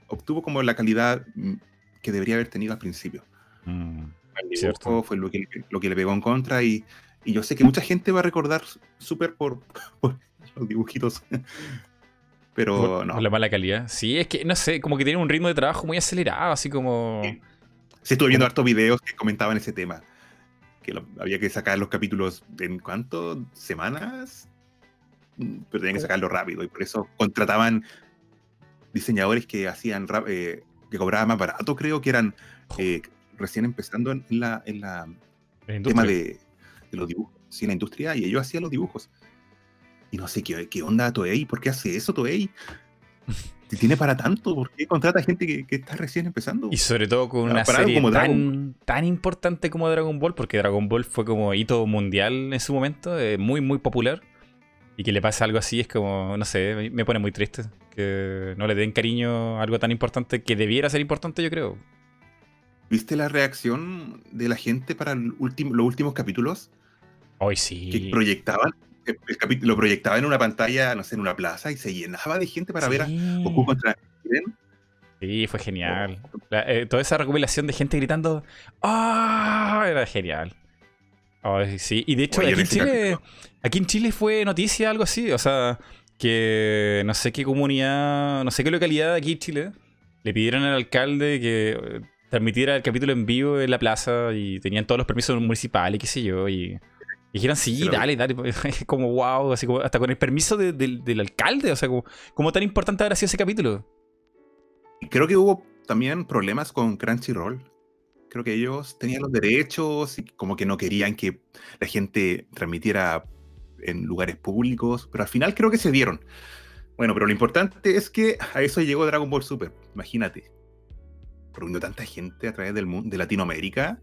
obtuvo como la calidad mm, que debería haber tenido al principio. Mm, cierto. Fue lo que, lo que le pegó en contra y, y, yo sé que mucha gente va a recordar Super por, los dibujitos. Pero no. la mala calidad. Sí, es que no sé, como que tiene un ritmo de trabajo muy acelerado, así como. Sí, estuve viendo hartos videos que comentaban ese tema que había que sacar los capítulos en cuánto semanas, pero tenían que sacarlo rápido y por eso contrataban diseñadores que hacían eh, que cobraban más barato, creo que eran eh, recién empezando en la, en la, tema de, los dibujos, sí, en la industria, y ellos hacían los dibujos. Y no sé qué, qué onda Toei, ¿por qué hace eso Toei? Si tiene para tanto, ¿por qué contrata gente que, está recién empezando? Y sobre todo con una serie tan, tan, importante como Dragon Ball, porque Dragon Ball fue como hito mundial en su momento, eh, muy, muy popular. Y que le pase algo así es como, no sé, me pone muy triste. Que no le den cariño a algo tan importante que debiera ser importante, yo creo. ¿Viste la reacción de la gente para los últimos capítulos? Hoy sí. Que proyectaban el capítulo lo proyectaba en una pantalla, no sé, en una plaza y se llenaba de gente para ver a Goku contra Sí, fue genial. Eh, toda esa recopilación de gente gritando ¡Ah! Era genial. sí, y de hecho aquí en, Chile, aquí en Chile fue noticia algo así, o sea, que no sé qué comunidad, no sé qué localidad aquí en Chile le pidieron al alcalde que eh, transmitiera el capítulo en vivo en la plaza y tenían todos los permisos municipales, qué sé yo, y dijeron, sí, dale, dale. Como wow, así como hasta con el permiso del alcalde. O sea, como, tan importante habrá sido ese capítulo. Creo que hubo también problemas con Crunchyroll. Creo que ellos tenían los derechos y como que no querían que la gente transmitiera en lugares públicos, pero al final creo que se dieron. Bueno, pero lo importante es que a eso llegó Dragon Ball Super. Imagínate, reuniendo tanta gente a través del mundo, de Latinoamérica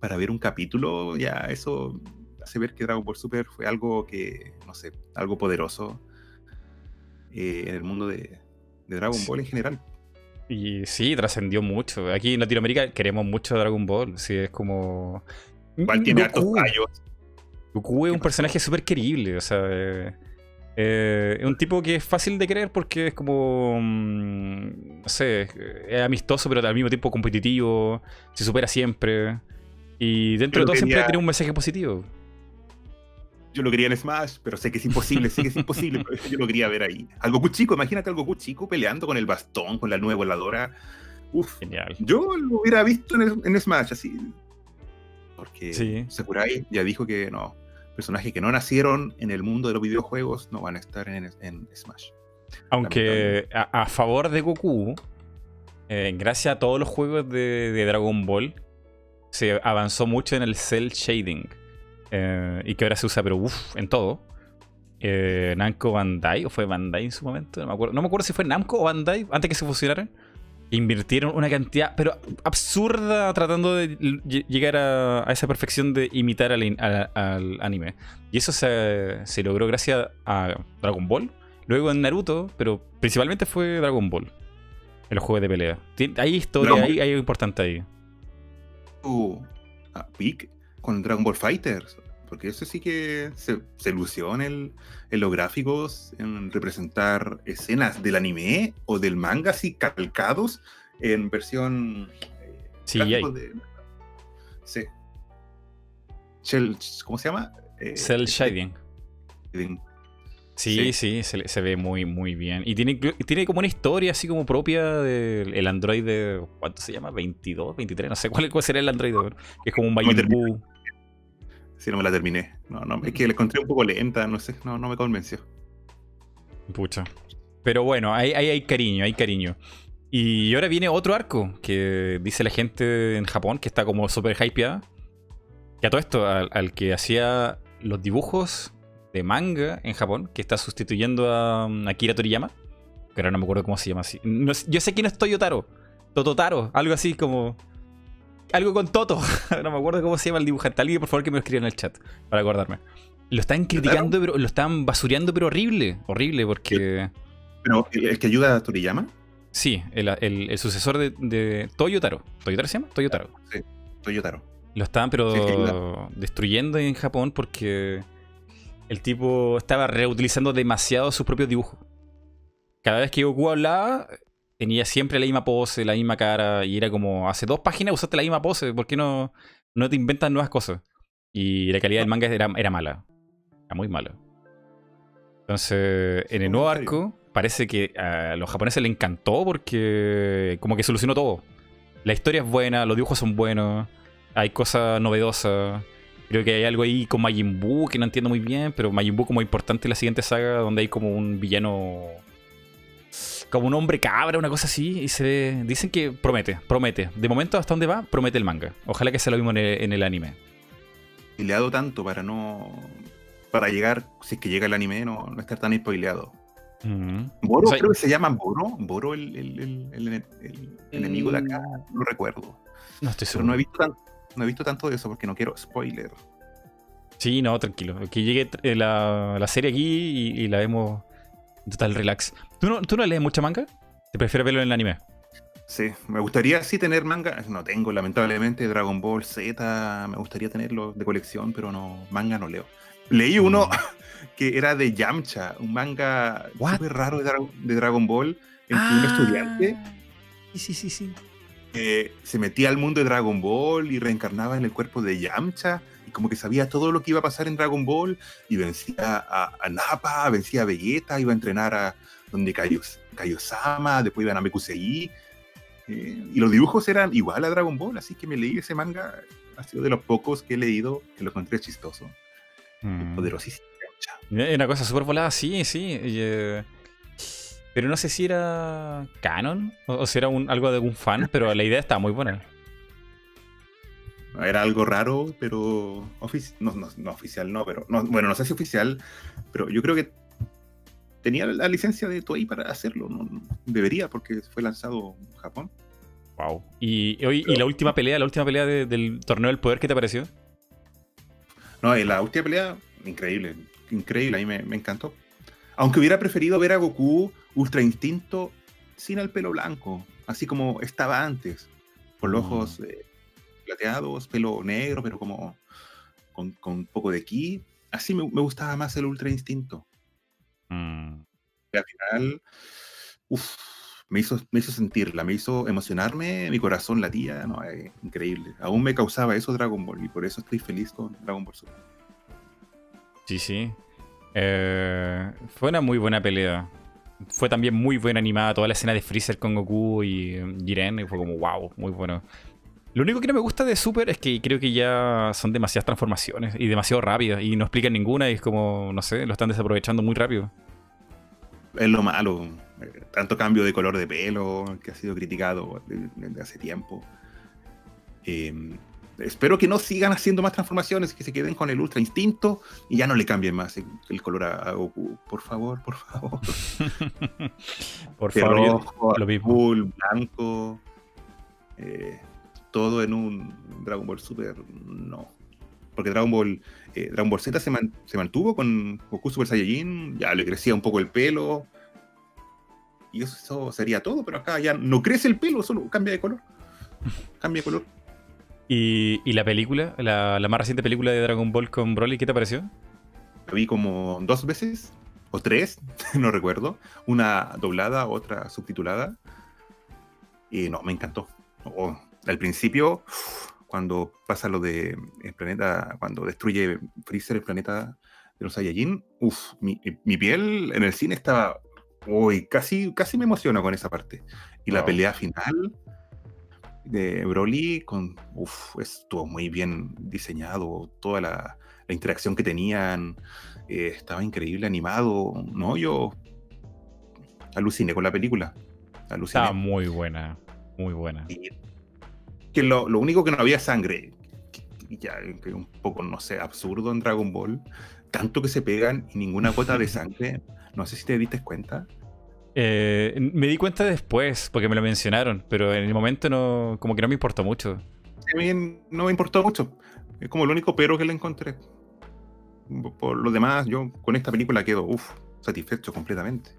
para ver un capítulo, ya eso hace ver que Dragon Ball Super fue algo que, no sé, algo poderoso eh, en el mundo de, Dragon Ball en general. Y sí, trascendió mucho. Aquí en Latinoamérica queremos mucho Dragon Ball. Sí, es como. Igual tiene hartos fallos. Goku es un personaje súper querible. O sea, eh, es un tipo que es fácil de creer porque es como. Mm, no sé, es amistoso, pero al mismo tiempo competitivo. Se supera siempre. Y dentro de todo siempre tiene un mensaje positivo yo lo quería en Smash, pero sé que es imposible, sé que es imposible, pero yo lo quería ver ahí. Al Goku chico, imagínate al Goku chico peleando con el bastón, con la nueva voladora. Uf, genial. Yo lo hubiera visto en, Smash, así. Porque sí. Sakurai ya dijo que no, personajes que no nacieron en el mundo de los videojuegos no van a estar en, Smash. Aunque a, favor de Goku, eh, gracias a todos los juegos de, de Dragon Ball, se avanzó mucho en el cel shading. Eh, y que ahora se usa, pero uff, en todo. Eh, Namco Bandai, o fue Bandai en su momento, no me acuerdo, no me acuerdo si fue Namco o Bandai antes que se fusionaran. Invirtieron una cantidad, pero absurda, tratando de llegar a, esa perfección de imitar al, anime. Y eso se, logró gracias a Dragon Ball, luego en Naruto, pero principalmente fue Dragon Ball en los juegos de pelea. Hay historia, hay, algo importante ahí. Uh, Peak con Dragon Ball Fighters, porque eso sí que se, se lució en, los gráficos, en representar escenas del anime o del manga así calcados en versión... Eh, sí, sí. ¿Cómo se llama? Eh, Cell shading. Sí, sí, se, ve muy, muy bien. Y tiene, tiene como una historia así como propia del Android de. ¿Cuánto se llama? ¿22? ¿23? No sé cuál, cuál será el Android. Que es como un Majin Sí, no me la terminé. No, no, es que la encontré un poco lenta, no sé, no, no me convenció. Pucha. Pero bueno, ahí hay, hay, cariño, hay cariño. Y ahora viene otro arco que dice la gente en Japón que está como súper hypeada. Que a todo esto, al que hacía los dibujos de manga en Japón que está sustituyendo a um, Akira Toriyama. Pero no me acuerdo cómo se llama así. yo sé quién es Toyotaro. Tototaro, algo así como. Algo con Toto. no me acuerdo cómo se llama el dibujante. Alguien, por favor, que me lo escriba en el chat para acordarme. Lo están criticando, pero lo están basureando, pero horrible. Horrible, porque. ¿Pero el, que ayuda a Toriyama? Sí, el, sucesor de, de, Toyotaro. ¿Toyotaro se llama? Toyotaro. Sí, Toyotaro. Lo estaban, pero destruyendo en Japón porque el tipo estaba reutilizando demasiado sus propios dibujos. Cada vez que Goku hablaba, tenía siempre la misma pose, la misma cara, y era como, hace dos páginas usaste la misma pose, ¿por qué no, no te inventas nuevas cosas? Y la calidad del manga era, era mala, era muy mala. Entonces, en el nuevo arco, parece que a los japoneses les encantó porque como que solucionó todo. La historia es buena, los dibujos son buenos, hay cosas novedosas. Creo que hay algo ahí con Majin Buu que no entiendo muy bien, pero Majin Buu como importante en la siguiente saga, donde hay como un villano. Como un hombre cabra, una cosa así, y se Dicen que promete, promete. De momento, hasta dónde va, promete el manga. Ojalá que sea lo mismo en el, anime. Y le ha dado tanto para no. Para llegar, si es que llega el anime, no, no estar tan spoileado. Boro, creo que se llama Boro. Boro, el, el, enemigo de acá, no recuerdo. No estoy seguro. Pero no he visto tanto no he visto tanto de eso porque no quiero spoiler. Sí, no, tranquilo. Que llegue eh, la, serie aquí y, la vemos en total relax. ¿Tú no, ¿Tú no lees mucha manga? ¿Te prefieres verlo en el anime? Sí, me gustaría sí tener manga. No tengo, lamentablemente, Dragon Ball Z. Me gustaría tenerlo de colección, pero no, manga no leo. Leí uno mm. que era de Yamcha, un manga súper raro de, Dragon Ball, en un ah. estudiante. Sí, sí, sí, sí se metía al mundo de Dragon Ball y reencarnaba en el cuerpo de Yamcha y como que sabía todo lo que iba a pasar en Dragon Ball y vencía a, a Nappa, vencía a Vegeta, iba a entrenar a donde Kaiosama, después iba a Namekusei. Eh, y los dibujos eran igual a Dragon Ball, así que me leí ese manga. Ha sido de los pocos que he leído que lo encontré chistoso. Mm. Poderosísimo. Una cosa súper volada, sí, sí. Eh, pero no sé si era canon o, si era algo de algún fan, pero la idea estaba muy buena. Era algo raro, pero no, no, oficial, no, pero bueno, no sé si oficial, pero yo creo que tenía la licencia de Toei para hacerlo. debería, porque fue lanzado en Japón. Wow. ¿Y, hoy, ¿y la última pelea, la última pelea del torneo del poder, qué te pareció? No, la última pelea, increíble, increíble, a mí me encantó. Aunque hubiera preferido ver a Goku Ultra Instinto sin el pelo blanco, así como estaba antes, con los ojos mm. eh, plateados, pelo negro, pero como con, un poco de ki. Así me, gustaba más el Ultra Instinto. Mm. Y al final, me hizo, me hizo sentirla, me hizo emocionarme, mi corazón latía, no, es increíble. Aún me causaba eso Dragon Ball y por eso estoy feliz con Dragon Ball Super. Sí, sí. Eh, fue una muy buena pelea. Fue también muy buena animada toda la escena de Freezer con Goku y Jiren. Y fue como, wow, muy bueno. Lo único que no me gusta de Super es que creo que ya son demasiadas transformaciones y demasiado rápidas y no explican ninguna y es como, no sé, lo están desaprovechando muy rápido. Es lo malo. Tanto cambio de color de pelo que ha sido criticado desde hace tiempo. Eh, espero que no sigan haciendo más transformaciones, que se queden con el Ultra Instinto y ya no le cambien más el, color a, Goku. Por favor, por favor. por favor. Rojo, lo azul, blanco. Eh, todo en un Dragon Ball Super, no. Porque Dragon Ball, eh, Dragon Ball Z se, se, mantuvo con Goku Super Saiyajin, ya le crecía un poco el pelo. Y eso sería todo, pero acá ya no crece el pelo, solo cambia de color. Cambia de color. ¿Y, la película, la, más reciente película de Dragon Ball con Broly, qué te pareció? La vi como dos veces, o tres, no recuerdo. Una doblada, otra subtitulada. Y no, me encantó. Al principio, cuando pasa lo de el planeta, cuando destruye Freezer el planeta de los Saiyajin, uff, mi, piel en el cine estaba, uy, casi, casi me emociona con esa parte. Y la pelea final de Broly con, uff, estuvo muy bien diseñado, toda la, interacción que tenían, eh, estaba increíble, animado, ¿no? Yo aluciné con la película. Estaba muy buena, muy buena. Que lo, lo, único que no había sangre, ya que un poco, no sé, absurdo en Dragon Ball, tanto que se pegan y ninguna gota de sangre, no sé si te diste cuenta. Eh, me di cuenta después, porque me lo mencionaron, pero en el momento no, como que no me importó mucho. A mí no me importó mucho. Es como el único pero que le encontré. Por lo demás, yo con esta película quedo, uff, satisfecho completamente.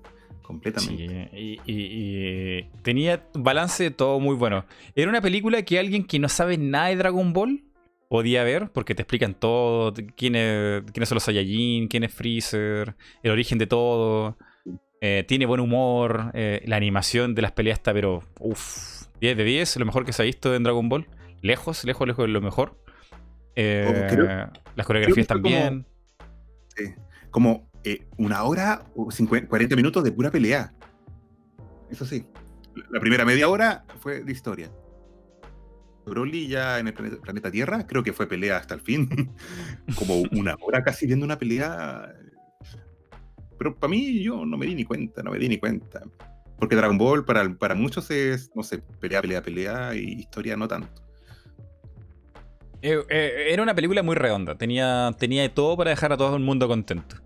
Completamente. Sí, y, tenía balance de todo muy bueno. Era una película que alguien que no sabe nada de Dragon Ball podía ver, porque te explican todo, quiénes, quiénes son los Saiyajin, quién es Freezer, el origen de todo. Eh, tiene buen humor, eh, la animación de las peleas está, pero uff, 10 de 10, lo mejor que se ha visto en Dragon Ball. Lejos, lejos, lejos de lo mejor. Eh, las coreografías también. Como, una hora o 40 minutos de pura pelea. Eso sí. La primera media hora fue de historia. Broly ya en el planeta, Tierra, creo que fue pelea hasta el fin. Como una hora casi viendo una pelea pero para mí yo no me di ni cuenta, no me di ni cuenta. Porque Dragon Ball para, para muchos es, no sé, pelea, pelea, pelea y historia no tanto. Eh, eh, era una película muy redonda, tenía, tenía todo para dejar a todo el mundo contento.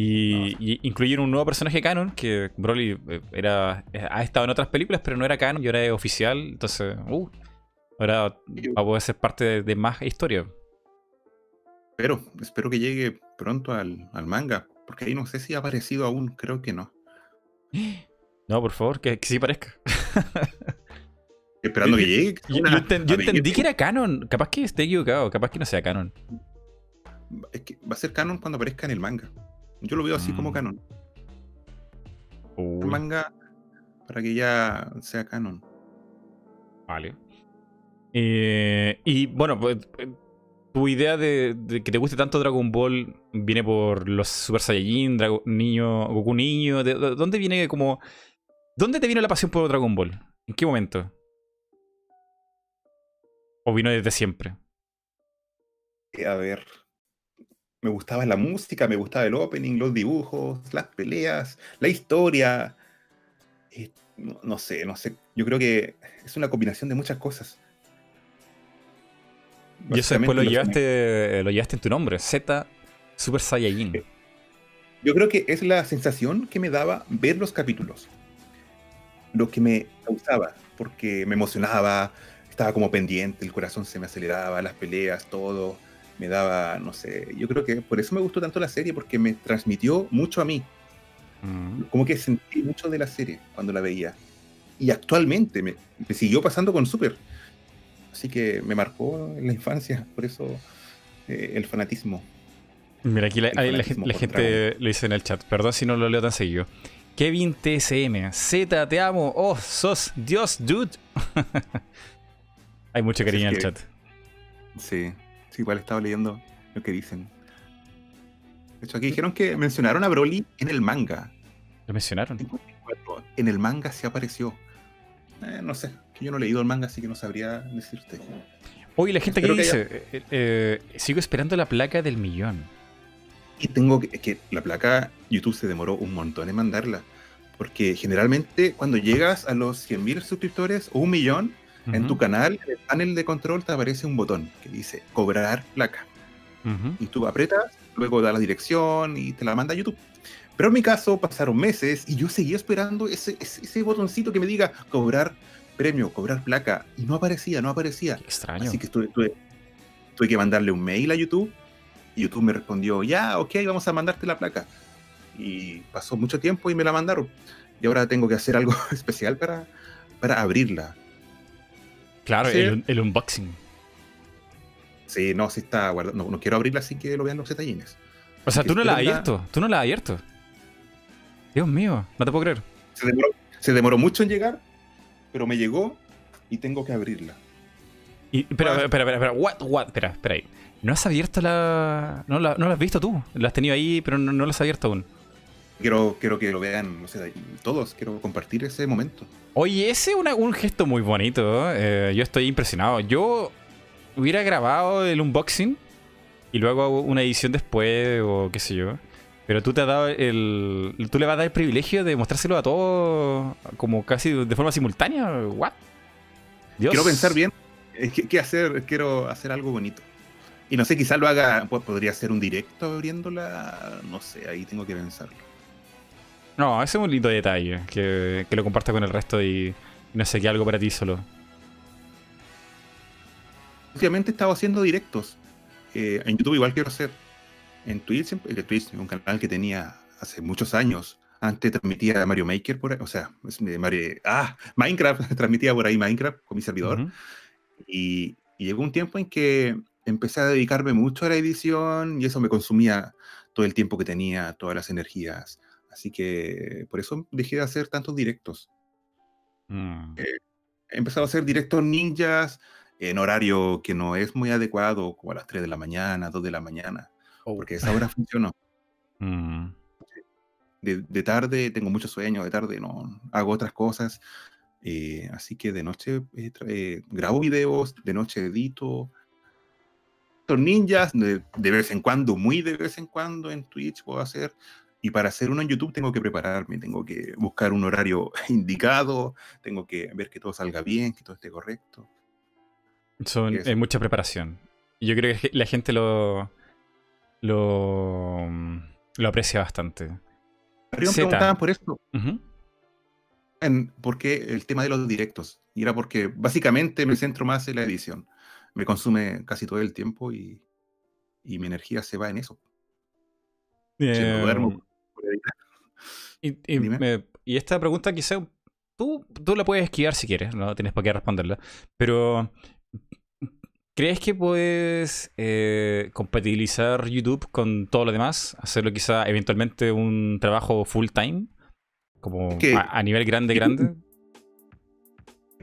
Y, incluir un nuevo personaje canon, que Broly eh, era, ha estado en otras películas, pero no era canon y ahora es oficial. Entonces, uh, ahora va a poder ser parte de, de más historia. Pero espero que llegue pronto al, al manga, porque ahí no sé si ha aparecido aún, creo que no. No, por favor, que, sí parezca. Esperando que llegue. Yo, entendí que era canon. Capaz que esté equivocado, capaz que no sea canon. Es que va a ser canon cuando aparezca en el manga. Yo lo veo así como mm. canon. El manga para que ya sea canon. Vale. Eh, y bueno, pues eh, tu idea de, que te guste tanto Dragon Ball viene por los Super Saiyajin, niño, Goku niño. De, ¿Dónde viene como. ¿Dónde te vino la pasión por Dragon Ball? ¿En qué momento? ¿O vino desde siempre? Eh, a ver. Me gustaba la música, me gustaba el opening, los dibujos, las peleas, la historia. Eh, no sé, no sé. Yo creo que es una combinación de muchas cosas. Y eso después lo llevaste, lo llevaste en tu nombre, Z Super Saiyajin. Yo creo que es la sensación que me daba ver los capítulos. Lo que me causaba, porque me emocionaba, estaba como pendiente, el corazón se me aceleraba, las peleas, todo. Me daba, no sé, yo creo que por eso me gustó tanto la serie, porque me transmitió mucho a mí. Mm. Como que sentí mucho de la serie cuando la veía. Y actualmente me, me siguió pasando con Super Así que me marcó en la infancia, por eso eh, el fanatismo. Mira, aquí la, gente lo dice en el chat, perdón si no lo leo tan seguido. Kevin TSM, Z, te amo, oh, sos Dios, dude. Hay mucho cariño en el chat. Sí, sí, igual estaba leyendo lo que dicen. De hecho, aquí dijeron que mencionaron a Broly en el manga. ¿Lo mencionaron? En el manga se apareció. Eh, no sé, yo no he leído el manga, así que no sabría decirte. Oye, la gente que dice, eh, eh, sigo esperando la placa del millón. Y tengo que, que, la placa, YouTube se demoró un montón en mandarla. Porque generalmente cuando llegas a los 100.000 suscriptores o un millón, en tu canal, en el panel de control te aparece un botón que dice cobrar placa. Y tú apretas, luego da la dirección y te la manda YouTube. Pero en mi caso pasaron meses y yo seguía esperando ese, ese botoncito que me diga cobrar premio, cobrar placa, y no aparecía, no aparecía. Extraño. Así que tuve, tuve, que mandarle un mail a YouTube, y YouTube me respondió, ya, ok, vamos a mandarte la placa. Y pasó mucho tiempo y me la mandaron. Y ahora tengo que hacer algo especial para, para abrirla. Claro, el, unboxing. Sí, no, sí está guardado. No, quiero abrirla así que lo vean los detallines. O sea, tú no la has abierto. Tú no la has abierto. Dios mío, no te puedo creer. se demoró mucho en llegar, pero me llegó y tengo que abrirla. pero, espera, espera, espera, what, what, espera, espera ahí. ¿No has abierto la... No la, no la has visto tú? La has tenido ahí, pero no, no la has abierto aún. Quiero, quiero que lo vean, no sé, todos, quiero compartir ese momento. Oye, ese es un gesto muy bonito, ¿eh? yo estoy impresionado. Yo hubiera grabado el unboxing y luego una edición después o qué sé yo. Pero tú te has dado el. Tú le vas a dar el privilegio de mostrárselo a todos como casi de forma simultánea. ¿What? Quiero pensar bien qué, hacer. Quiero hacer algo bonito. Y no sé, quizás lo haga. Podría ser un directo abriéndola. No sé, ahí tengo que pensarlo. No, ese es un lindo detalle. Que, que lo compartas con el resto y no sé, qué algo para ti solo. Últimamente he estado haciendo directos. Eh, en YouTube igual quiero hacer. En Twitch, en Twitch, un canal que tenía hace muchos años. Antes transmitía Mario Maker por ahí, o sea, Mario, ah, Minecraft, transmitía por ahí Minecraft con mi servidor. y, llegó un tiempo en que empecé a dedicarme mucho a la edición y eso me consumía todo el tiempo que tenía, todas las energías. Así que por eso dejé de hacer tantos directos. Mm. Eh, he empezado a hacer directos ninjas, en horario que no es muy adecuado, como a las 3 de la mañana, 2 de la mañana, oh. porque esa hora funcionó. Mm. De, tarde tengo mucho sueño, de tarde no hago otras cosas, eh, así que de noche eh, eh, grabo videos, de noche edito. Ninjas, de, de, vez en cuando, muy de vez en cuando en Twitch puedo hacer. Y para hacer uno en YouTube tengo que prepararme, tengo que buscar un horario indicado, tengo que ver que todo salga bien, que todo esté correcto. Son, es mucha preparación. Yo creo que la gente lo, lo, lo aprecia bastante. Arriba me preguntaban por esto. en, ¿Por qué el tema de los directos? Y era porque básicamente me centro más en la edición. Me consume casi todo el tiempo y, y mi energía se va en eso. Eh, duermo. Y, y, esta pregunta quizá tú, tú la puedes esquivar si quieres, no tienes por qué responderla. Pero ¿Crees que puedes eh, compatibilizar YouTube con todo lo demás? Hacerlo quizá eventualmente un trabajo full time? Como a, nivel grande, grande.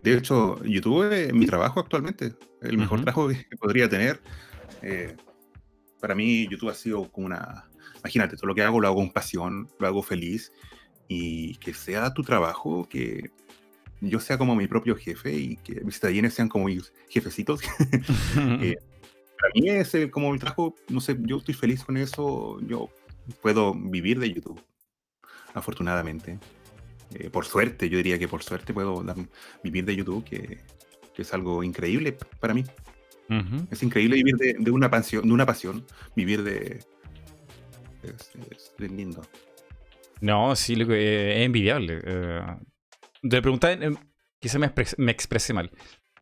De hecho, YouTube es mi trabajo actualmente. El mejor trabajo que podría tener. Eh, para mí, YouTube ha sido como una. Imagínate, todo lo que hago lo hago con pasión, lo hago feliz. Y que sea tu trabajo, que yo sea como mi propio jefe y que mis talleres sean como mis jefecitos. eh, para mí es como mi trabajo, no sé, yo estoy feliz con eso, yo puedo vivir de YouTube, afortunadamente. Eh, por suerte, yo diría que por suerte puedo vivir de YouTube, que, que, es algo increíble para mí. Es increíble vivir de, de, una pasión, de una pasión, vivir de... Es, lindo. No, sí, es envidiable. Eh, te preguntaba, em, quizá me, me expresé mal.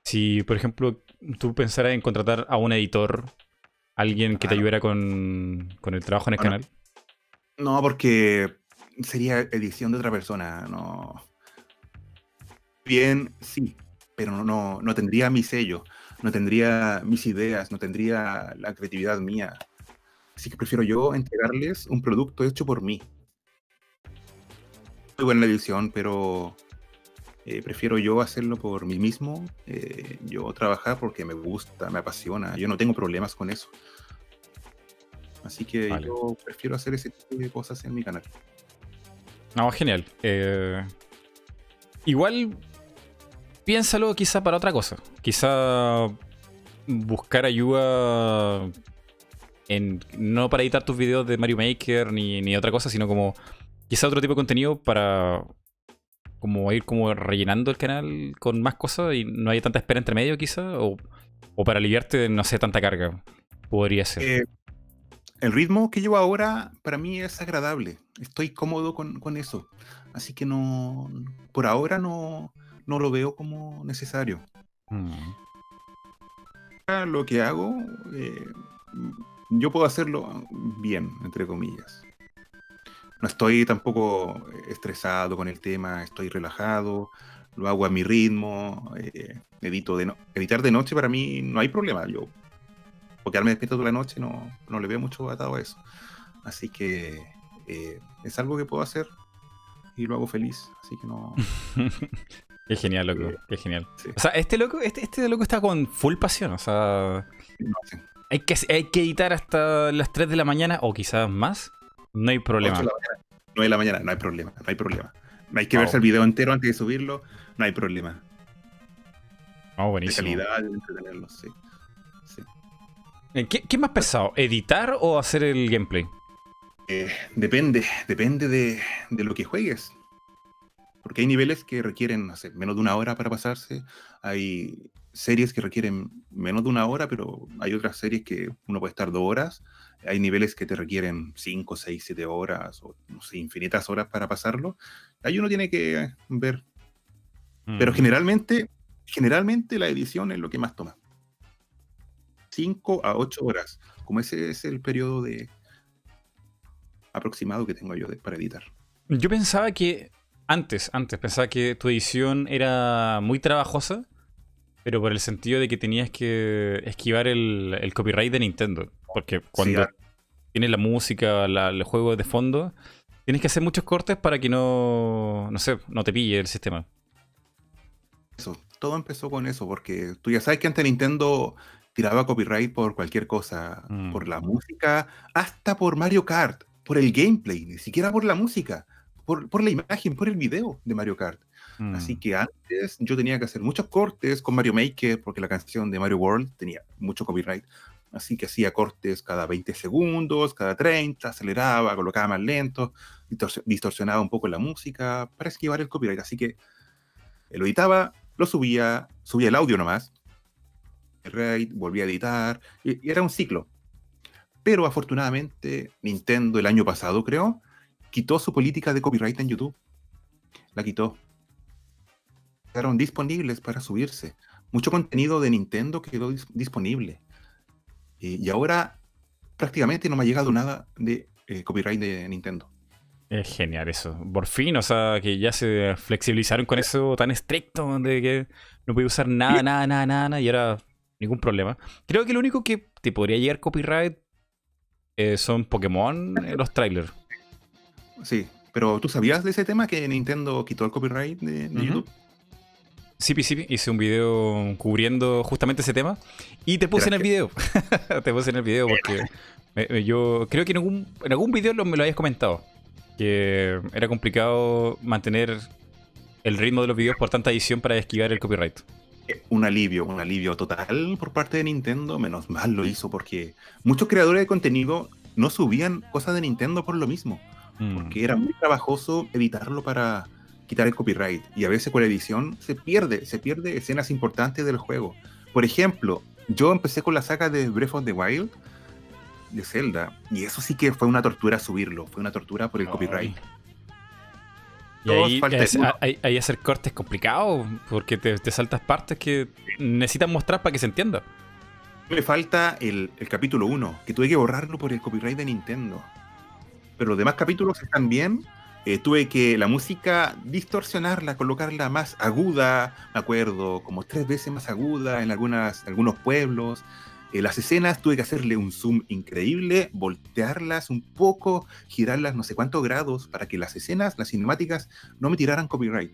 Si, por ejemplo, tú pensaras en contratar a un editor, alguien que te ayudara con, el trabajo en el canal. No, porque sería edición de otra persona. No. Bien, sí, pero no, no tendría mi sello, no tendría mis ideas, no tendría la creatividad mía. Así que prefiero yo entregarles un producto hecho por mí. Muy buena edición, pero eh, prefiero yo hacerlo por mí mismo, eh, yo trabajar porque me gusta, me apasiona, yo no tengo problemas con eso. Así que yo prefiero hacer ese tipo de cosas en mi canal. No, genial. Eh, igual, piénsalo quizá para otra cosa. Quizá buscar ayuda en no para editar tus videos de Mario Maker ni, ni otra cosa, sino como quizá otro tipo de contenido para como ir como rellenando el canal con más cosas y no hay tanta espera entre medio quizá o, para aliviarte de no sé tanta carga podría ser eh, el ritmo que llevo ahora para mí es agradable estoy cómodo con, eso así que no por ahora no, no lo veo como necesario mm. lo que hago eh, yo puedo hacerlo bien entre comillas no estoy tampoco estresado con el tema, estoy relajado, lo hago a mi ritmo, eh, edito de editar de noche para mí no hay problema, yo porque me despierto toda la noche no, no le veo mucho atado a eso. Así que eh, es algo que puedo hacer y lo hago feliz, así que no... Qué genial, loco. Eh, qué genial. O sea, este loco, este, este loco está con full pasión. O sea. Hay, que, hay que editar hasta las 3 de la mañana o quizás más. No hay problema. 9 de la mañana, no hay problema, no hay problema. Hay que verse el video entero antes de subirlo, no hay problema. Oh, buenísimo. De calidad, entretenerlo, sí. Eh, ¿Qué, ¿Qué, más pesado? ¿Editar o hacer el gameplay? Eh, depende, depende de, de, lo que juegues. Porque hay niveles que requieren, no sé, menos de una hora para pasarse. Hay series que requieren menos de una hora, pero hay otras series que uno puede estar dos horas. Hay niveles que te requieren cinco, seis, siete horas o no sé, infinitas horas para pasarlo. Ahí uno tiene que ver. Pero mm. generalmente, generalmente la edición es lo que más toma. 5 a 8 horas, como ese es el periodo de aproximado que tengo yo para editar. Yo pensaba que antes, antes, pensaba que tu edición era muy trabajosa, pero por el sentido de que tenías que esquivar el, copyright de Nintendo. Porque cuando tienes la música, el juego de fondo, tienes que hacer muchos cortes para que no, no sé, no te pille el sistema. Eso, todo empezó con eso, porque tú ya sabes que antes Nintendo tiraba copyright por cualquier cosa, mm. por la música, hasta por Mario Kart, por el gameplay, ni siquiera por la música, por, la imagen, por el video de Mario Kart. Así mm. que antes yo tenía que hacer muchos cortes con Mario Maker, porque la canción de Mario World tenía mucho copyright. Así que hacía cortes cada 20 segundos, cada 30, aceleraba, colocaba más lento, distorsionaba un poco la música para esquivar el copyright. Así que lo editaba, lo subía, subía el audio nomás, raid, volví a editar, y, era un ciclo. Pero afortunadamente Nintendo el año pasado, creo, quitó su política de copyright en YouTube. La quitó. Quedaron disponibles para subirse. Mucho contenido de Nintendo quedó disponible. y ahora prácticamente no me ha llegado nada de eh, copyright de Nintendo. Es genial eso. Por fin, o sea, que ya se flexibilizaron con eso tan estricto de que no podía usar nada, nada, nada, nada, y ahora ningún problema. Creo que lo único que te podría llegar copyright eh, son Pokémon, eh, los trailers. Sí, pero ¿tú sabías de ese tema que Nintendo quitó el copyright de, YouTube? Sí, sí, hice un video cubriendo justamente ese tema y te puse en el video. te puse en el video porque yo creo que en algún, en algún video me lo habías comentado. Que era complicado mantener el ritmo de los videos por tanta edición para esquivar el copyright un alivio, un alivio total por parte de Nintendo. Menos mal lo hizo porque muchos creadores de contenido no subían cosas de Nintendo por lo mismo. Mm. Porque era muy trabajoso editarlo para quitar el copyright. Y a veces con la edición se pierde, se pierde escenas importantes del juego. Por ejemplo, yo empecé con la saga de Breath of the Wild de Zelda. Y eso sí que fue una tortura subirlo. Fue una tortura por el copyright. Y ahí, hacer cortes es complicado porque te, saltas partes que necesitan mostrar para que se entienda. Me falta el, capítulo 1, que tuve que borrarlo por el copyright de Nintendo. Pero los demás capítulos están bien. Eh, tuve que la música distorsionarla, colocarla más aguda, me acuerdo, como tres veces más aguda en algunas, algunos pueblos. Eh, las escenas tuve que hacerle un zoom increíble, voltearlas un poco, girarlas no sé cuántos grados para que las escenas, las cinemáticas, no me tiraran copyright.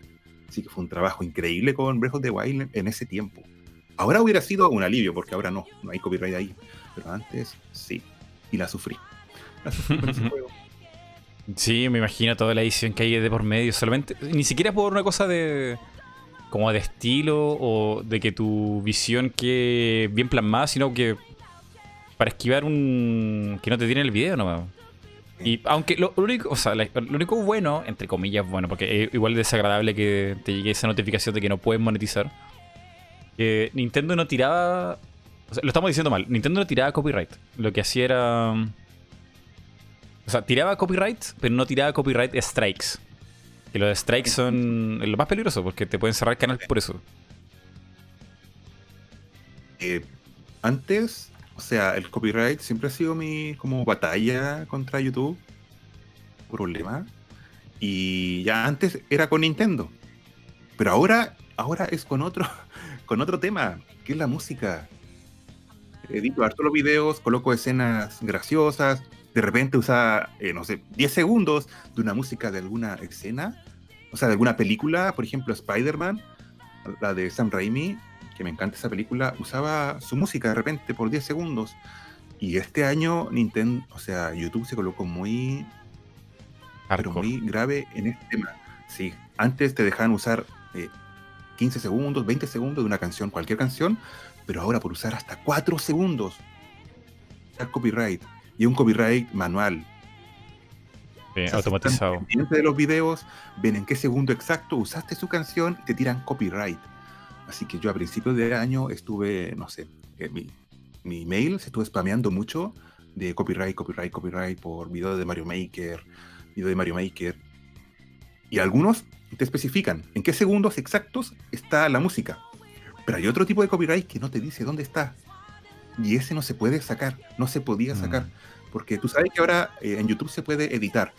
Así que fue un trabajo increíble con Breath of the Wild en ese tiempo. Ahora hubiera sido un alivio, porque ahora no, no hay copyright ahí. Pero antes sí, y la sufrí. La sufrí por ese juego. Sí, me imagino toda la edición que hay de por medio. Solamente, ni siquiera por una cosa de, como de estilo o de que tu visión quede bien plasmada, sino que para esquivar un. que no te tiene el video nomás. Y aunque lo, único, o sea, lo único bueno, entre comillas, bueno, porque es igual desagradable que te llegue esa notificación de que no puedes monetizar. Que Nintendo no tiraba. O sea, lo estamos diciendo mal. Nintendo no tiraba copyright. Lo que hacía era. O sea, tiraba copyright, pero no tiraba copyright strikes. Que los strikes son lo más peligroso porque te pueden cerrar el canal por eso. Eh, antes, o sea, el copyright siempre ha sido mi como batalla contra YouTube. Problema. Y ya antes era con Nintendo. Pero ahora, ahora es con otro, con otro tema, que es la música. Edito harto los videos, coloco escenas graciosas, de repente usa, eh, no sé, 10 segundos de una música de alguna escena, o sea, de alguna película, por ejemplo, Spider-Man, la de Sam Raimi, que me encanta esa película, usaba su música de repente por 10 segundos. Y este año Nintendo, o sea, YouTube se colocó muy, pero muy grave en este tema. Sí, antes te dejaban usar 15 eh, segundos, 20 segundos de una canción, cualquier canción, pero ahora por usar hasta 4 segundos, copyright. Y un copyright manual, automatizado. de los videos, ven en qué segundo exacto usaste su canción y te tiran copyright. Así que yo a principios de año estuve, no sé, eh, mi, mi email se estuvo spameando mucho de copyright, copyright, copyright por videos de Mario Maker, video de Mario Maker. Y algunos te especifican en qué segundos exactos está la música. Pero hay otro tipo de copyright que no te dice dónde está. Y ese no se puede sacar, no se podía sacar. Mm. Porque tú sabes que ahora eh, en YouTube se puede editar.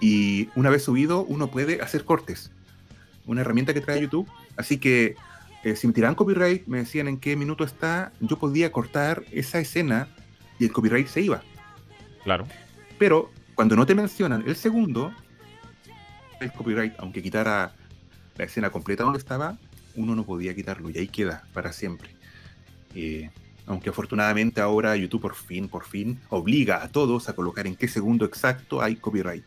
Y una vez subido, uno puede hacer cortes. Una herramienta que trae YouTube. Así que eh, si me tiraban copyright, me decían en qué minuto está, yo podía cortar esa escena y el copyright se iba. Claro. Pero cuando no te mencionan el segundo, el copyright, aunque quitara la escena completa donde estaba, uno no podía quitarlo y ahí queda para siempre. Eh, aunque afortunadamente ahora YouTube por fin, por fin, obliga a todos a colocar en qué segundo exacto hay copyright.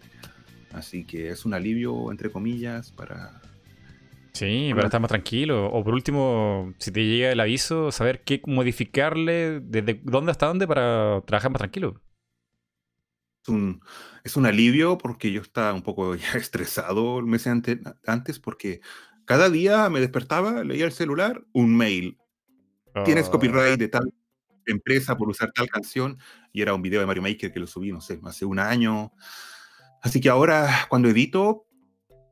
Así que es un alivio, entre comillas, para... Sí, para estar más tranquilo. O por último, si te llega el aviso, saber qué modificarle, desde dónde hasta dónde para trabajar más tranquilo. Es un, es un alivio porque yo estaba un poco ya estresado el mes antes porque cada día me despertaba, leía el celular, un mail, tienes copyright de tal empresa por usar tal canción y era un video de Mario Maker que lo subí, no sé, hace un año. Así que ahora cuando edito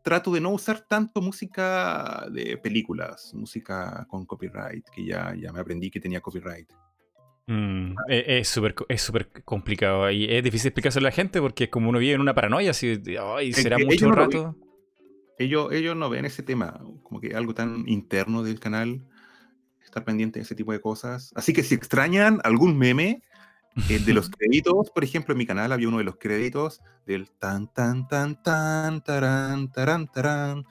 trato de no usar tanto música de películas, música con copyright, que ya, ya me aprendí que tenía copyright. Mm, e, es súper es super complicado y es difícil explicárselo a la gente porque es como uno vive en una paranoia, así, ay, será mucho rato. ellos, ellos no ven ese tema, como que algo tan interno del canal estar pendiente de ese tipo de cosas. Así que si extrañan algún meme eh, de los créditos, por ejemplo, en mi canal había uno de los créditos del tan, tan, tan, tan, tarán, tarán, tarán.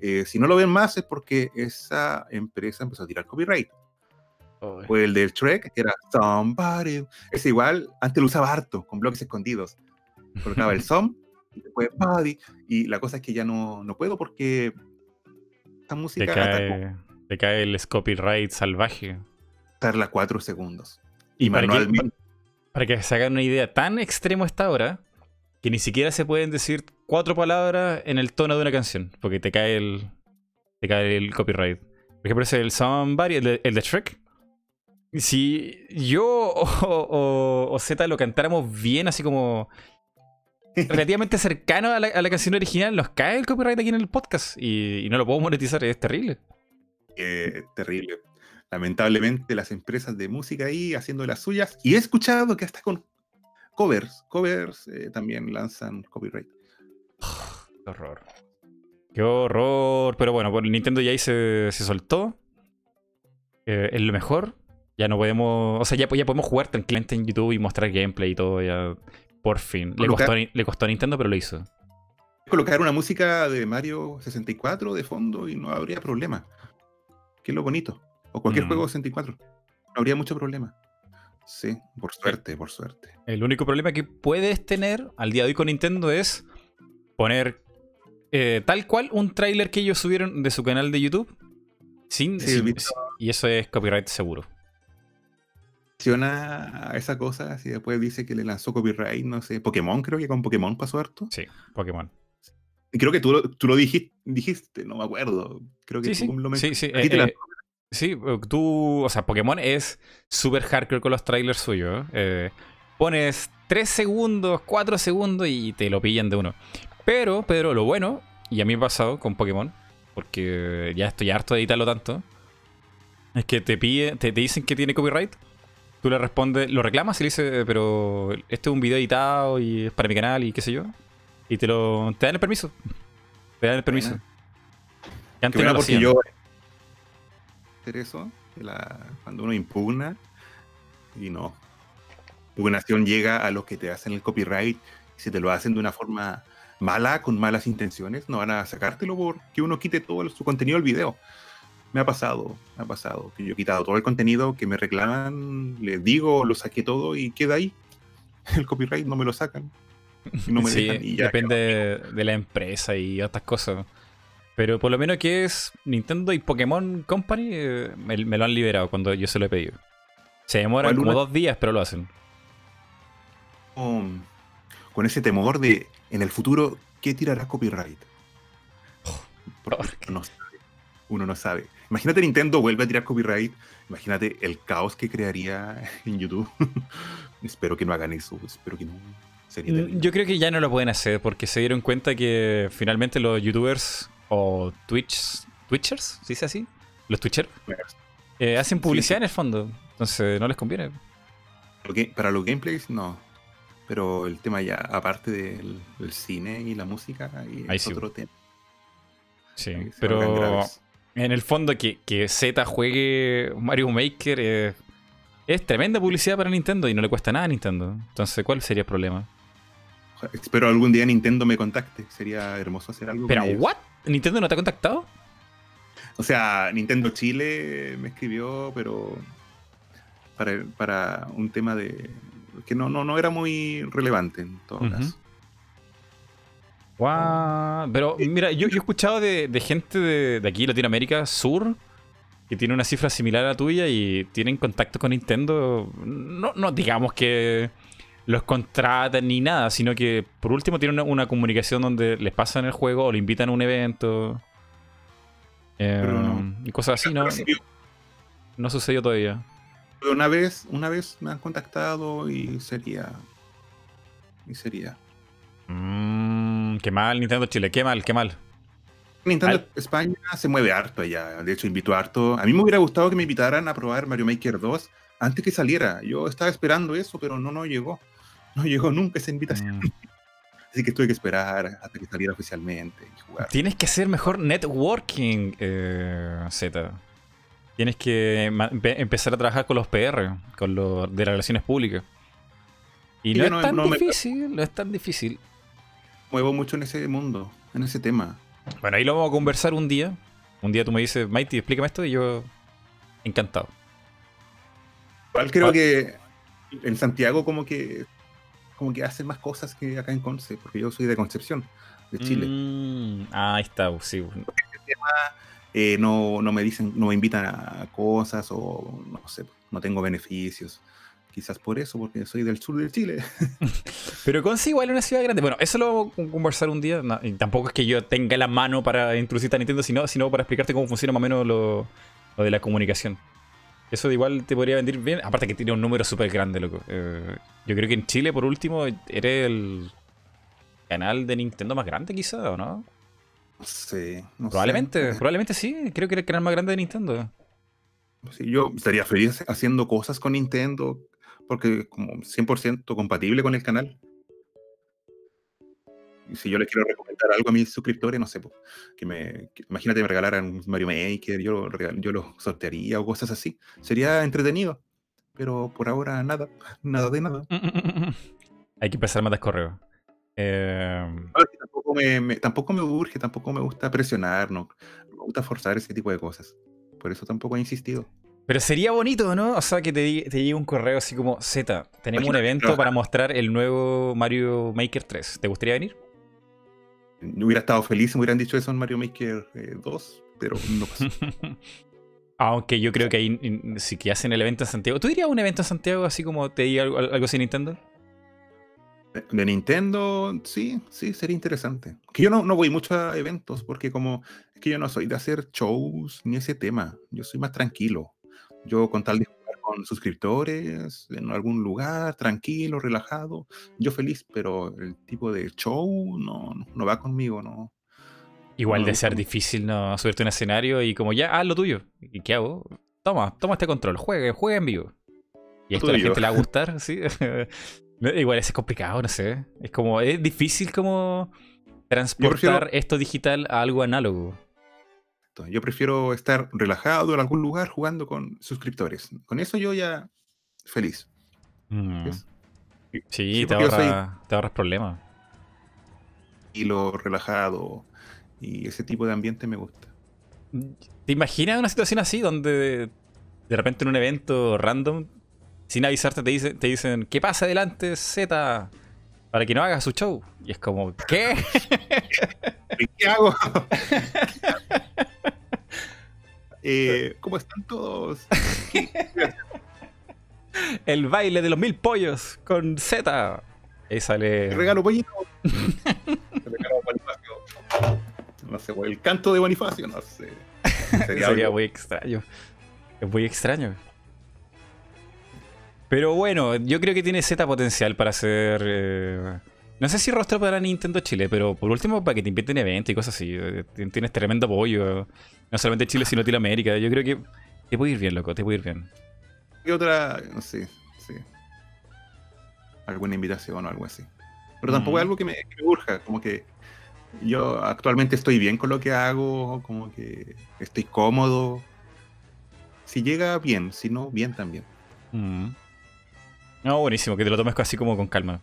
Eh, si no lo ven más es porque esa empresa empezó a tirar copyright. O el del Trek, que era Somebody. Es igual, antes lo usaba harto, con bloques escondidos. Colocaba el Some y después Body. Y la cosa es que ya no, no puedo porque esta música te cae el copyright salvaje. Tarda cuatro segundos. Y para que, para que se hagan una idea, tan extremo está ahora que ni siquiera se pueden decir cuatro palabras en el tono de una canción, porque te cae el, te cae el copyright. Por ejemplo, ese el Somebody, el de, el de Shrek. Si yo o, o, Z lo cantáramos bien, así como relativamente cercano a la, canción original, nos cae el copyright aquí en el podcast y, y no lo puedo monetizar, es terrible terrible. Lamentablemente las empresas de música ahí haciendo las suyas. Y he escuchado que hasta con covers, covers eh, también lanzan copyright. Qué horror. Qué horror. Pero bueno, por Nintendo ya ahí se, soltó. Eh, es lo mejor. Ya no podemos. O sea, ya, ya podemos jugar tranquilamente en YouTube y mostrar gameplay y todo. Ya. Por fin. Le costó, le costó, a Nintendo, pero lo hizo. Colocar una música de Mario 64 de fondo y no habría problema que es lo bonito. O cualquier juego 64. Mm. No habría mucho problema. Sí, por suerte, por suerte. El único problema que puedes tener al día de hoy con Nintendo es poner eh, tal cual un tráiler que ellos subieron de su canal de YouTube. Sin, y eso es copyright seguro. Menciona esa cosa, y después dice que le lanzó copyright, no sé, Pokémon, creo que con Pokémon pasó harto. Sí, Pokémon. Creo que tú lo, tú lo dijiste, dijiste, no me acuerdo. Creo que sí, tú lo Sí, sí. Eh, eh, sí, eh, tú, o sea, Pokémon es súper hardcore con los trailers suyos. pones 3 segundos, 4 segundos y te lo pillan de uno. Pero, Pedro, lo bueno, y a mí me ha pasado con Pokémon, porque ya estoy harto de editarlo tanto, es que te, pide, te, te dicen que tiene copyright. Tú le respondes, lo reclamas y le dices, pero este es un video editado y es para mi canal y qué sé yo. Y te lo te dan el permiso. Te dan el permiso. Antes no porque yo hacer eso, cuando uno impugna y no. Impugnación llega a los que te hacen el copyright y si te lo hacen de una forma mala, con malas intenciones, no van a sacártelo porque uno quite todo su contenido del video. Me ha pasado, me ha pasado, que yo he quitado todo el contenido que me reclaman, les digo, lo saqué todo y queda ahí. El copyright no me lo sacan. No me sí, y depende de la empresa y otras cosas. Pero por lo menos que es Nintendo y Pokémon Company, eh, me, lo han liberado cuando yo se lo he pedido. Se demoran como dos días, pero lo hacen. con ese temor de en el futuro, ¿qué tirará copyright? uno, no sabe, uno no sabe. Imagínate Nintendo vuelve a tirar copyright. Imagínate el caos que crearía en YouTube. espero que no hagan eso. Espero que no. Mm, yo creo que ya no lo pueden hacer porque se dieron cuenta que finalmente los youtubers o Twitch, Twitchers, ¿se dice así? Los Twitchers eh, hacen publicidad en el fondo. Entonces no les conviene. Para los gameplays, no. Pero el tema ya, aparte del, cine y la música, ahí es otro tema. Sí, pero en el fondo que, que Z juegue Mario Maker eh, es tremenda publicidad para Nintendo y no le cuesta nada a Nintendo. Entonces, ¿cuál sería el problema? Espero algún día Nintendo me contacte. Sería hermoso hacer algo. ¿Pero what? ¿Nintendo no te ha contactado? O sea, Nintendo Chile me escribió, pero para, para un tema de, que no, no, no era muy relevante en todo caso. Pero mira, yo, he escuchado de, gente de, de, aquí, Latinoamérica Sur, que tiene una cifra similar a la tuya y tienen contacto con Nintendo. No, no digamos que los contratan ni nada, sino que por último tienen una, comunicación donde les pasan el juego o le invitan a un evento. Em, y cosas así, ¿no? No sucedió todavía. Una vez, una vez me han contactado y sería. Y sería. Mmm, qué mal, Nintendo Chile, qué mal, qué mal. Nintendo España se mueve harto allá. De hecho, invito harto. A mí me hubiera gustado que me invitaran a probar Mario Maker 2 antes que saliera. Yo estaba esperando eso, pero no, no llegó. No llegó nunca esa invitación. Mm. Así que tuve que esperar hasta que saliera oficialmente y jugar. Tienes que hacer mejor networking, eh, Z. Tienes que empezar a trabajar con los PR, con los de relaciones públicas. Y no, es tan difícil, no es tan difícil. Muevo mucho en ese mundo, en ese tema. Bueno, ahí lo vamos a conversar un día. Un día tú me dices, Mighty, explícame esto y yo encantado. Igual creo ah. que en Santiago como que como que hacen más cosas que acá en Conce, porque yo soy de Concepción, de Chile. Mm, ah, ahí está, sí. Eh, no, no me dicen, no me invitan a cosas o no sé, no tengo beneficios. Quizás por eso, porque soy del sur de Chile. Pero Conce igual es una ciudad grande. Bueno, eso lo vamos a conversar un día. y tampoco es que yo tenga la mano para introducirte a Nintendo, sino, sino para explicarte cómo funciona más o menos lo, de la comunicación. Eso igual te podría venir bien. Aparte que tiene un número súper grande, loco. Eh, yo creo que en Chile, por último, eres el canal de Nintendo más grande, quizá, ¿o no? Sí, probablemente, probablemente sí. Creo que era el canal más grande de Nintendo. Sí, yo estaría feliz haciendo cosas con Nintendo porque como 100% compatible con el canal. Si yo les quiero recomendar algo a mis suscriptores, no sé, que me, imagínate me regalaran Mario Maker, yo lo, yo lo sortearía o cosas así. Sería entretenido, pero por ahora nada, nada de nada. Hay que empezar a mandar correo. Eh... tampoco, me, tampoco me urge, tampoco me gusta presionar, no, me gusta forzar ese tipo de cosas. Por eso tampoco he insistido. Pero sería bonito, ¿no? O sea, que te, te llegue un correo así como, Z, tenemos un evento para mostrar el nuevo Mario Maker 3. ¿Te gustaría venir? Hubiera estado feliz si me hubieran dicho eso en Mario Maker 2, eh, pero no pasó. Aunque yo creo que ahí sí que hacen el evento en Santiago. ¿Tú dirías un evento en Santiago así como te diga algo, algo así Nintendo? De Nintendo, sí, sí, sería interesante. Que yo no, no voy mucho a eventos porque como es que yo no soy de hacer shows ni ese tema. Yo soy más tranquilo. Yo con tal de con suscriptores en algún lugar, tranquilo, relajado, yo feliz, pero el tipo de show no, no, va conmigo, no. Igual de ser difícil, ¿no? Subirte a un escenario y como ya, haz lo tuyo. ¿Y qué hago? Toma, toma este control, juegue, juegue en vivo. Y esto a la gente le va a gustar, ¿sí? Igual es complicado, no sé. Es como, es difícil como transportar esto digital a algo análogo. Yo prefiero estar relajado en algún lugar jugando con suscriptores. Con eso yo ya feliz. Mm. Sí, te, ahorras, te ahorras problemas. tranquilo, relajado. Y ese tipo de ambiente me gusta. ¿Te imaginas una situación así donde de repente en un evento random, sin avisarte, te, te dicen, ¿qué pasa adelante, Z? Para que no haga su show. Y es como, ¿qué? ¿Qué hago? Eh, ¿Cómo están todos? El baile de los mil pollos con Z. Ahí sale. regalo pollito. regalo Bonifacio. No sé, el canto de Bonifacio, no sé. Sería, muy extraño. Es muy extraño. Pero bueno, yo creo que tiene Z potencial para ser. Eh, no sé si rostro para Nintendo Chile, pero por último para que te inviten eventos y cosas así. Eh, tienes tremendo apoyo. No solamente Chile, sino Latinoamérica. Yo creo que te puede ir bien, loco, te puede ir bien. ¿Qué otra? No sé, sí. Alguna invitación o algo así. Pero tampoco es algo que me, que me urja, como que yo actualmente estoy bien con lo que hago, como que estoy cómodo. Si llega bien, si no, bien también. Mm. No, buenísimo, que te lo tomes así como con calma.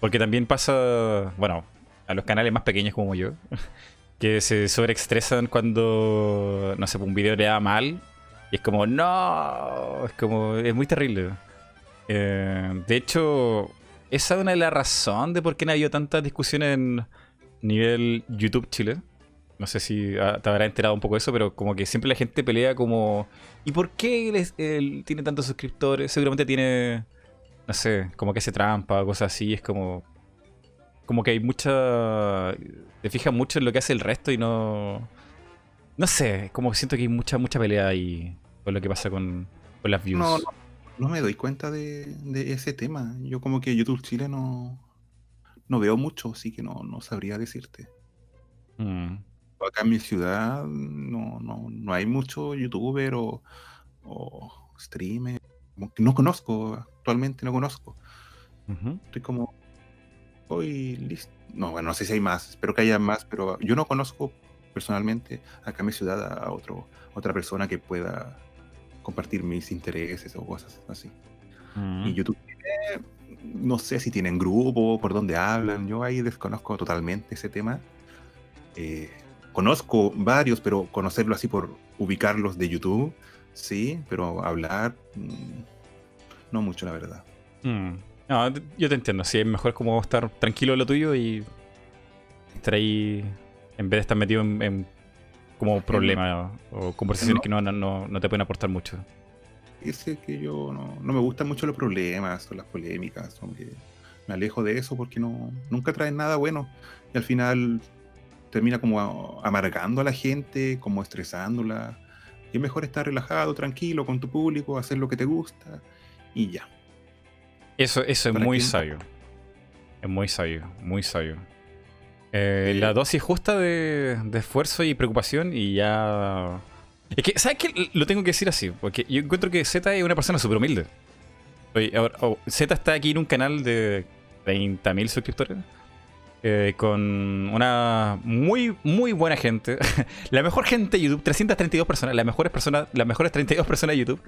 Porque también pasa, bueno, a los canales más pequeños como yo, que se sobreextresan cuando, no sé, un video le da mal. Y es como, no, es como, es muy terrible. Eh, de hecho, esa es una de las razones de por qué no ha habido tantas discusiones en nivel YouTube Chile. No sé si te habrá enterado un poco de eso, pero como que siempre la gente pelea como... ¿Y por qué él, tiene tantos suscriptores? Seguramente tiene, no sé, como que se trampa o cosas así. Es como... Como que hay mucha... Te fijas mucho en lo que hace el resto y no... No sé, como siento que hay mucha, mucha pelea ahí con lo que pasa con, las views. No, no, me doy cuenta de, de ese tema. Yo como que YouTube Chile no no veo mucho, así que no, no sabría decirte. Mm. Acá en mi ciudad no, no, no hay mucho youtuber o, o streamer. No conozco, actualmente no conozco. Estoy como. Hoy listo. No, bueno, no sé si hay más, espero que haya más, pero yo no conozco personalmente acá en mi ciudad a otro, otra persona que pueda compartir mis intereses o cosas así. Mm. Y YouTube no sé si tienen grupo, por dónde hablan, yo ahí desconozco totalmente ese tema. Eh, conozco varios, pero conocerlo así por ubicarlos de YouTube, sí, pero hablar, mm, no mucho, la verdad. Mm. No, yo te entiendo, sí, es mejor como estar tranquilo en lo tuyo y estar ahí en vez de estar metido en, como problemas o conversaciones que no, no, no te pueden aportar mucho ese que yo no, no, me gustan mucho los problemas o las polémicas, me alejo de eso porque no, nunca traen nada bueno y al final termina como amargando a la gente, como estresándola. Y es mejor estar relajado, tranquilo con tu público, hacer lo que te gusta y ya. Eso, eso es muy sabio. Es muy sabio, muy sabio. Eh, la dosis justa de, de esfuerzo y preocupación y ya es que, ¿sabes qué? Lo tengo que decir así, porque yo encuentro que Z es una persona súper humilde. Oye, oh, Z está aquí en un canal de 30.000 suscriptores. Eh, con una muy, muy buena gente. la mejor gente de YouTube, 332 personas, las mejores personas, las mejores 32 personas de YouTube.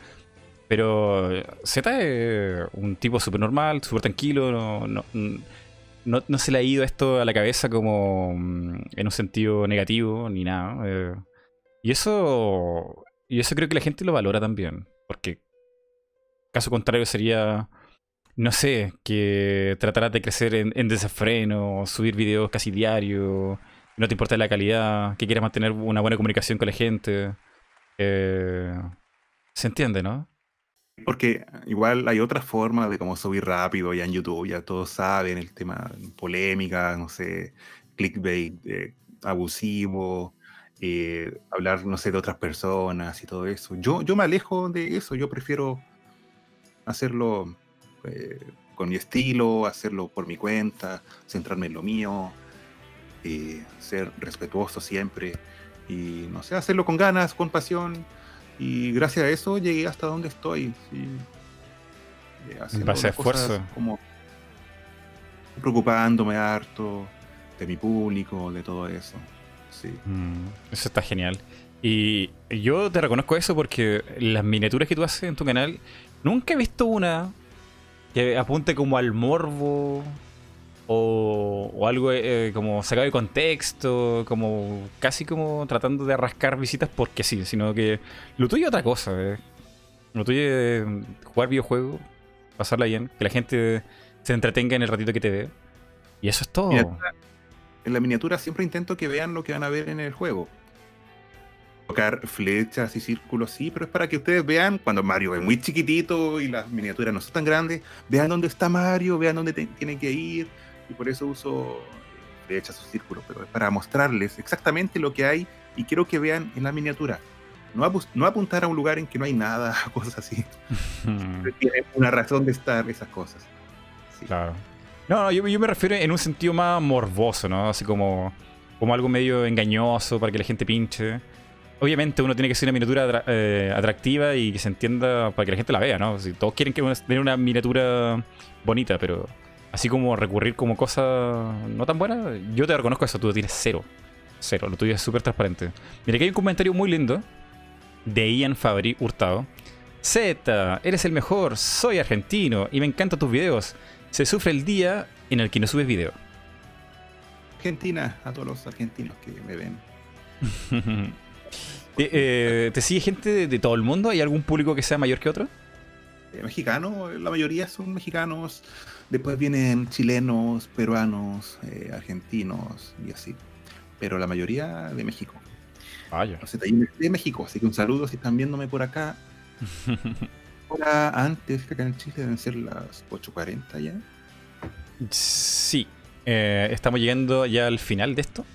Pero Z es un tipo súper normal, súper tranquilo, no, no, se le ha ido esto a la cabeza como mm, en un sentido negativo ni nada. Eh, y eso, y eso creo que la gente lo valora también, porque caso contrario sería, no sé, que trataras de crecer en, en desenfreno, subir videos casi diario, no te importa la calidad, que quieras mantener una buena comunicación con la gente. Eh, se entiende, ¿no? Porque igual hay otra forma de cómo subir rápido ya en YouTube, ya todos saben el tema polémica, no sé, clickbait eh, abusivo, eh, hablar, no sé, de otras personas y todo eso. Yo, yo me alejo de eso, yo prefiero hacerlo eh, con mi estilo, hacerlo por mi cuenta, centrarme en lo mío, ser respetuoso siempre y, no sé, hacerlo con ganas, con pasión. Y gracias a eso llegué hasta donde estoy. ¿sí? Base a esfuerzo. Como preocupándome harto de mi público, de todo eso. Mm, eso está genial. Y yo te reconozco eso porque las miniaturas que tú haces en tu canal, nunca he visto una que apunte como al morbo o, algo eh, como sacado de contexto, como casi como tratando de arrascar visitas porque sí, sino que lo tuyo es otra cosa. Eh. Lo tuyo es jugar videojuegos, pasarla bien, que la gente se entretenga en el ratito que te ve. Y eso es todo. en la miniatura siempre intento que vean lo que van a ver en el juego. Tocar flechas y círculos, sí, pero es para que ustedes vean cuando Mario es muy chiquitito y las miniaturas no son tan grandes, vean dónde está Mario, vean dónde tienen que ir, y por eso uso flechas o círculos, pero es para mostrarles exactamente lo que hay y quiero que vean en la miniatura. No, no apuntar a un lugar en que no hay nada, cosas así. Tiene una razón de estar esas cosas. Claro. No, yo, me refiero en un sentido más morboso, ¿no? Así como, como algo medio engañoso para que la gente pinche. Obviamente uno tiene que ser una miniatura eh, atractiva y que se entienda para que la gente la vea, ¿no? Si todos quieren que tener una miniatura bonita, pero así como recurrir como cosa no tan buena, yo te reconozco eso, tú tienes cero. Cero, lo tuyo es súper transparente. Mira, que hay un comentario muy lindo de Ian Fabri Hurtado. Z, eres el mejor, soy argentino y me encantan tus videos se sufre el día en el que no subes video. Argentina, a todos los argentinos que me ven. Eh, eh, ¿Te sigue gente de, todo el mundo? ¿Hay algún público que sea mayor que otro? Eh, mexicanos, la mayoría son mexicanos. Después vienen chilenos, peruanos, argentinos y así. Pero la mayoría de México. Vaya. de México, así que un saludo si están viéndome por acá. antes que acá en Chile deben ser las 8.40 ya. Sí, eh, estamos llegando ya al final de esto.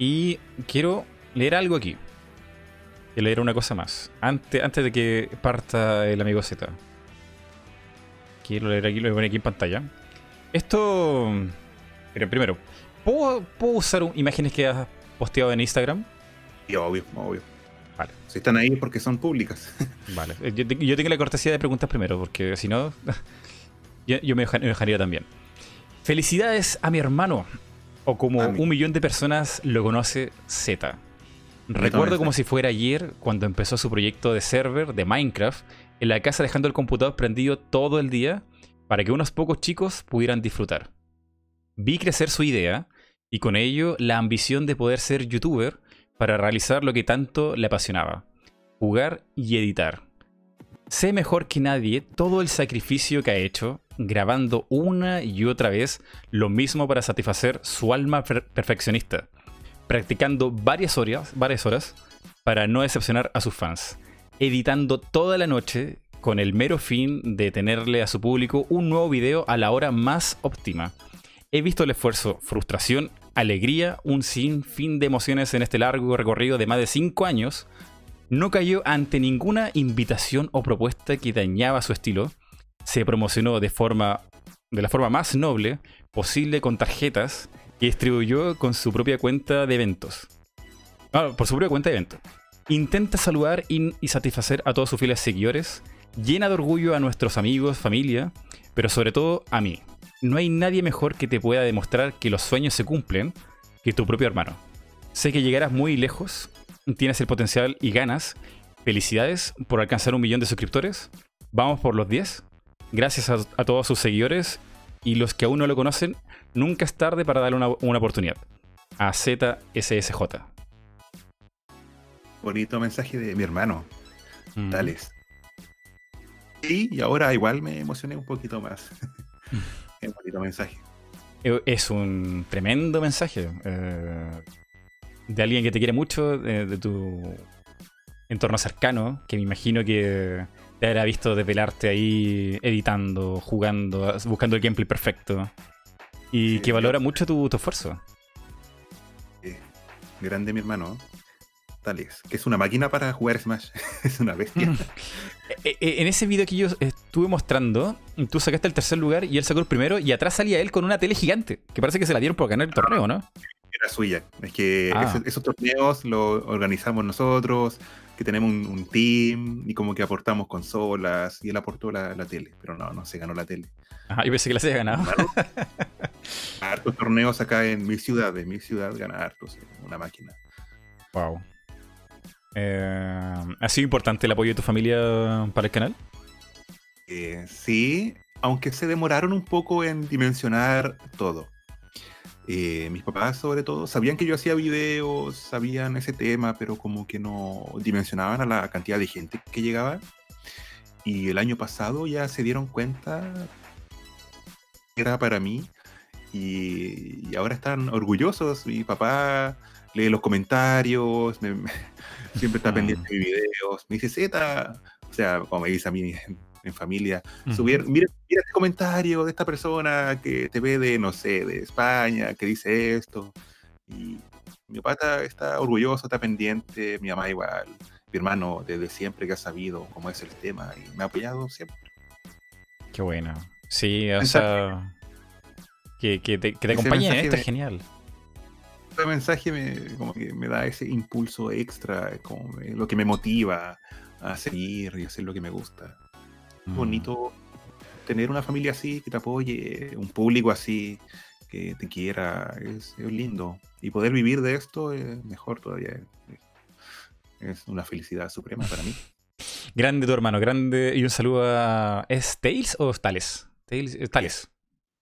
Y quiero leer algo aquí. Quiero leer una cosa más. Antes, antes de que parta el amigo Z. Quiero leer aquí, lo voy a poner aquí en pantalla. Esto. Pero primero, ¿puedo, usar imágenes que has posteado en Instagram? Sí, obvio, obvio. Vale. Si están ahí porque son públicas. Vale. Yo, tengo la cortesía de preguntas primero, porque si no, yo, me, dejaría también. Felicidades a mi hermano, o como un millón de personas lo conoce Z. Recuerdo como si fuera ayer cuando empezó su proyecto de server de Minecraft en la casa dejando el computador prendido todo el día para que unos pocos chicos pudieran disfrutar. Vi crecer su idea y con ello la ambición de poder ser youtuber para realizar lo que tanto le apasionaba, jugar y editar. Sé mejor que nadie todo el sacrificio que ha hecho, grabando una y otra vez lo mismo para satisfacer su alma perfeccionista, practicando varias horas, varias horas para no decepcionar a sus fans, editando toda la noche con el mero fin de tenerle a su público un nuevo video a la hora más óptima. He visto el esfuerzo, frustración alegría, un sinfín de emociones en este largo recorrido de más de 5 años, no cayó ante ninguna invitación o propuesta que dañaba su estilo, se promocionó de, forma, de la forma más noble posible con tarjetas y distribuyó con su propia cuenta de eventos. Ah, por su propia cuenta de eventos. Intenta saludar y, satisfacer a todos sus fieles seguidores, llena de orgullo a nuestros amigos, familia, pero sobre todo a mí, no hay nadie mejor que te pueda demostrar que los sueños se cumplen que tu propio hermano. Sé que llegarás muy lejos, tienes el potencial y ganas. Felicidades por alcanzar un millón de suscriptores. Vamos por los 10. Gracias a, todos sus seguidores y los que aún no lo conocen, nunca es tarde para darle una, oportunidad. A ZSSJ. Bonito mensaje de mi hermano. Tales. y ahora igual me emocioné un poquito más. un bonito mensaje. Eh, es un tremendo mensaje eh, de alguien que te quiere mucho, de, tu entorno cercano, que me imagino que te habrá visto desvelarte ahí editando, jugando, buscando el gameplay perfecto. Y que valora mucho tu, esfuerzo. grande mi hermano que es una máquina para jugar Smash. es una bestia. Eh, eh, en ese video que yo estuve mostrando, tú sacaste el tercer lugar y él sacó el primero y atrás salía él con una tele gigante, que parece que se la dieron por ganar el torneo, ¿no? Era suya. Es que ah. esos, torneos los organizamos nosotros, que tenemos un, team y como que aportamos consolas y él aportó la, tele, pero no, no se ganó la tele. Ajá, yo pensé que la se había ganado. hartos torneos acá en mi ciudad, en mi ciudad gana hartos, una máquina. Wow. Eh, ¿Ha sido importante el apoyo de tu familia para el canal? Eh, sí, aunque se demoraron un poco en dimensionar todo. Eh, mis papás, sobre todo, sabían que yo hacía videos, sabían ese tema, pero como que no dimensionaban a la cantidad de gente que llegaba. Y el año pasado ya se dieron cuenta que era para mí. Y, ahora están orgullosos. Mi papá lee los comentarios, siempre está pendiente de mis videos. Me dice, Z, o sea, como me dice a mí en familia, subir, mira, mira, este comentario de esta persona que te ve de, no sé, de España, que dice esto. Y mi papá está, orgulloso, está pendiente, mi mamá igual, mi hermano desde siempre que ha sabido cómo es el tema y me ha apoyado siempre. Qué bueno. Sí, o sea, que, que te, que te acompañe, esto es genial. Mensaje me, como que me da ese impulso extra, como lo que me motiva a seguir y hacer lo que me gusta. Mm. bonito tener una familia así, que te apoye, un público así, que te quiera, es, lindo. Y poder vivir de esto es mejor todavía. Es, una felicidad suprema para mí. Grande tu hermano, grande. Y un saludo a. ¿Es Tails o Tales? Tales. Tales.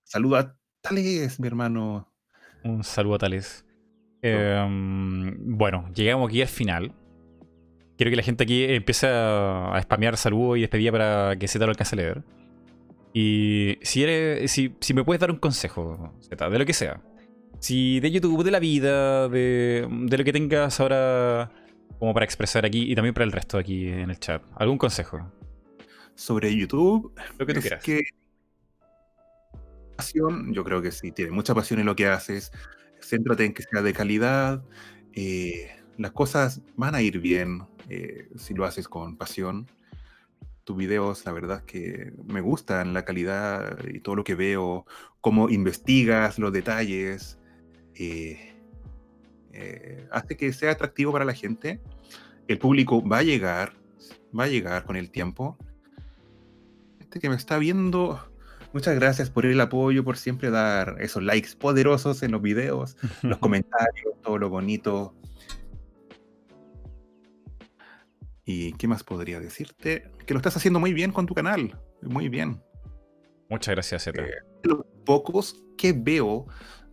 Saludo a Tales, mi hermano. Un saludo a Tales. Em, bueno, llegamos aquí al final. Quiero que la gente aquí empiece a, spamear saludos y despedida para que Z lo alcance a leer. Y si, eres, si, si me puedes dar un consejo, Z, de lo que sea. Si de YouTube, de la vida, de, de lo que tengas ahora como para expresar aquí y también para el resto aquí en el chat. ¿Algún consejo? Sobre YouTube, lo que tú quieras. pasión, yo creo que sí, tiene mucha pasión en lo que haces. Céntrate en que sea de calidad. Eh, las cosas van a ir bien eh, si lo haces con pasión. Tus videos, la verdad que me gustan la calidad y todo lo que veo, cómo investigas los detalles, eh, hace que sea atractivo para la gente. El público va a llegar, va a llegar con el tiempo. Este que me está viendo, muchas gracias por el apoyo, por siempre dar esos likes poderosos en los videos, los comentarios, todo lo bonito. ¿Y qué más podría decirte? Que lo estás haciendo muy bien con tu canal. Muy bien. Muchas gracias, Zeta. Eh, los pocos que veo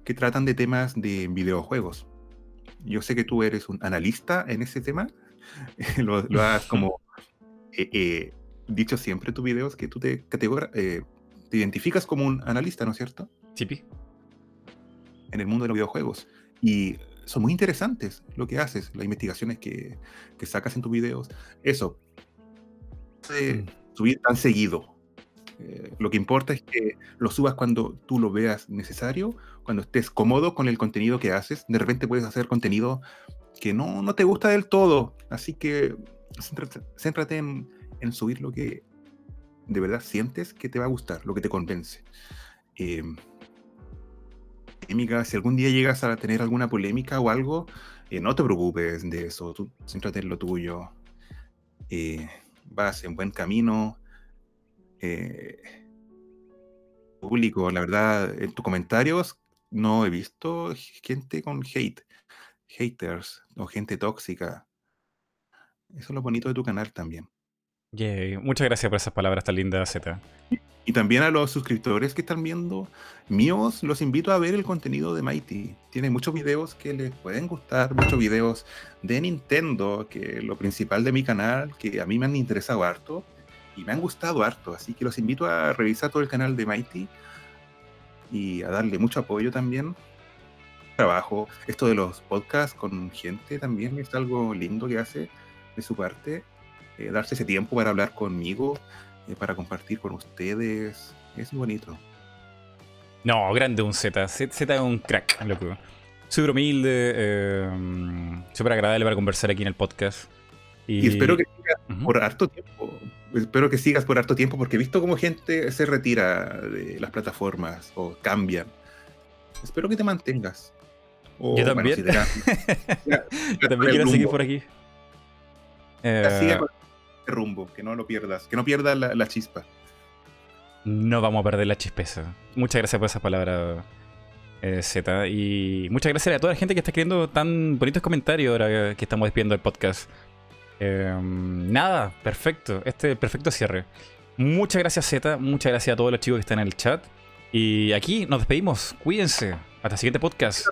que tratan de temas de videojuegos. Yo sé que tú eres un analista en ese tema. lo, has como eh, eh, dicho siempre en tus videos que tú te, te identificas como un analista, ¿no es cierto? Sí. En el mundo de los videojuegos. Y son muy interesantes lo que haces, las investigaciones que, sacas en tus videos. Eso, mm. subir tan seguido. Eh, lo que importa es que lo subas cuando tú lo veas necesario, cuando estés cómodo con el contenido que haces. De repente puedes hacer contenido que no, no te gusta del todo. Así que céntrate, en, en, subir lo que de verdad sientes que te va a gustar, lo que te convence. Eh, si algún día llegas a tener alguna polémica o algo, eh, no te preocupes de eso, tú céntrate en lo tuyo, eh, vas en buen camino. Eh, público, la verdad, en tus comentarios no he visto gente con hate, haters o gente tóxica. Eso es lo bonito de tu canal también. Muchas gracias por esas palabras tan lindas, Z. Y también a los suscriptores que están viendo míos, los invito a ver el contenido de Mighty. Tiene muchos videos que les pueden gustar, muchos videos de Nintendo, que lo principal de mi canal, que a mí me han interesado harto y me han gustado harto. Así que los invito a revisar todo el canal de Mighty y a darle mucho apoyo también. Trabajo, esto de los podcasts con gente también es algo lindo que hace de su parte. Eh, darse ese tiempo para hablar conmigo eh, para compartir con ustedes. Es bonito. No, grande un Z. Z es un crack, loco. Súper humilde, eh, súper agradable para conversar aquí en el podcast. Y, espero que sigas por harto tiempo. Espero que sigas por harto tiempo porque he visto cómo gente se retira de las plataformas o cambian. Espero que te mantengas. yo también. yo también quiero seguir por aquí. Eh, este rumbo, que no lo pierdas, que no pierdas la, chispa. No vamos a perder la chispeza. Muchas gracias por esa palabra eh, Z. Y muchas gracias a toda la gente que está escribiendo tan bonitos comentarios ahora que estamos despidiendo el podcast. Em, nada, perfecto. Este perfecto cierre. Muchas gracias, Z. Muchas gracias a todos los chicos que están en el chat. Y aquí nos despedimos. Cuídense. Hasta el siguiente podcast.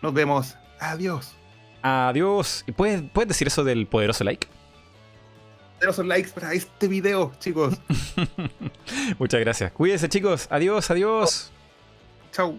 Nos vemos. Adiós. Adiós. ¿Y puedes, puedes decir eso del poderoso like? poderosos likes para este video, chicos. Muchas gracias. Cuídense, chicos. Adiós, adiós. Chau.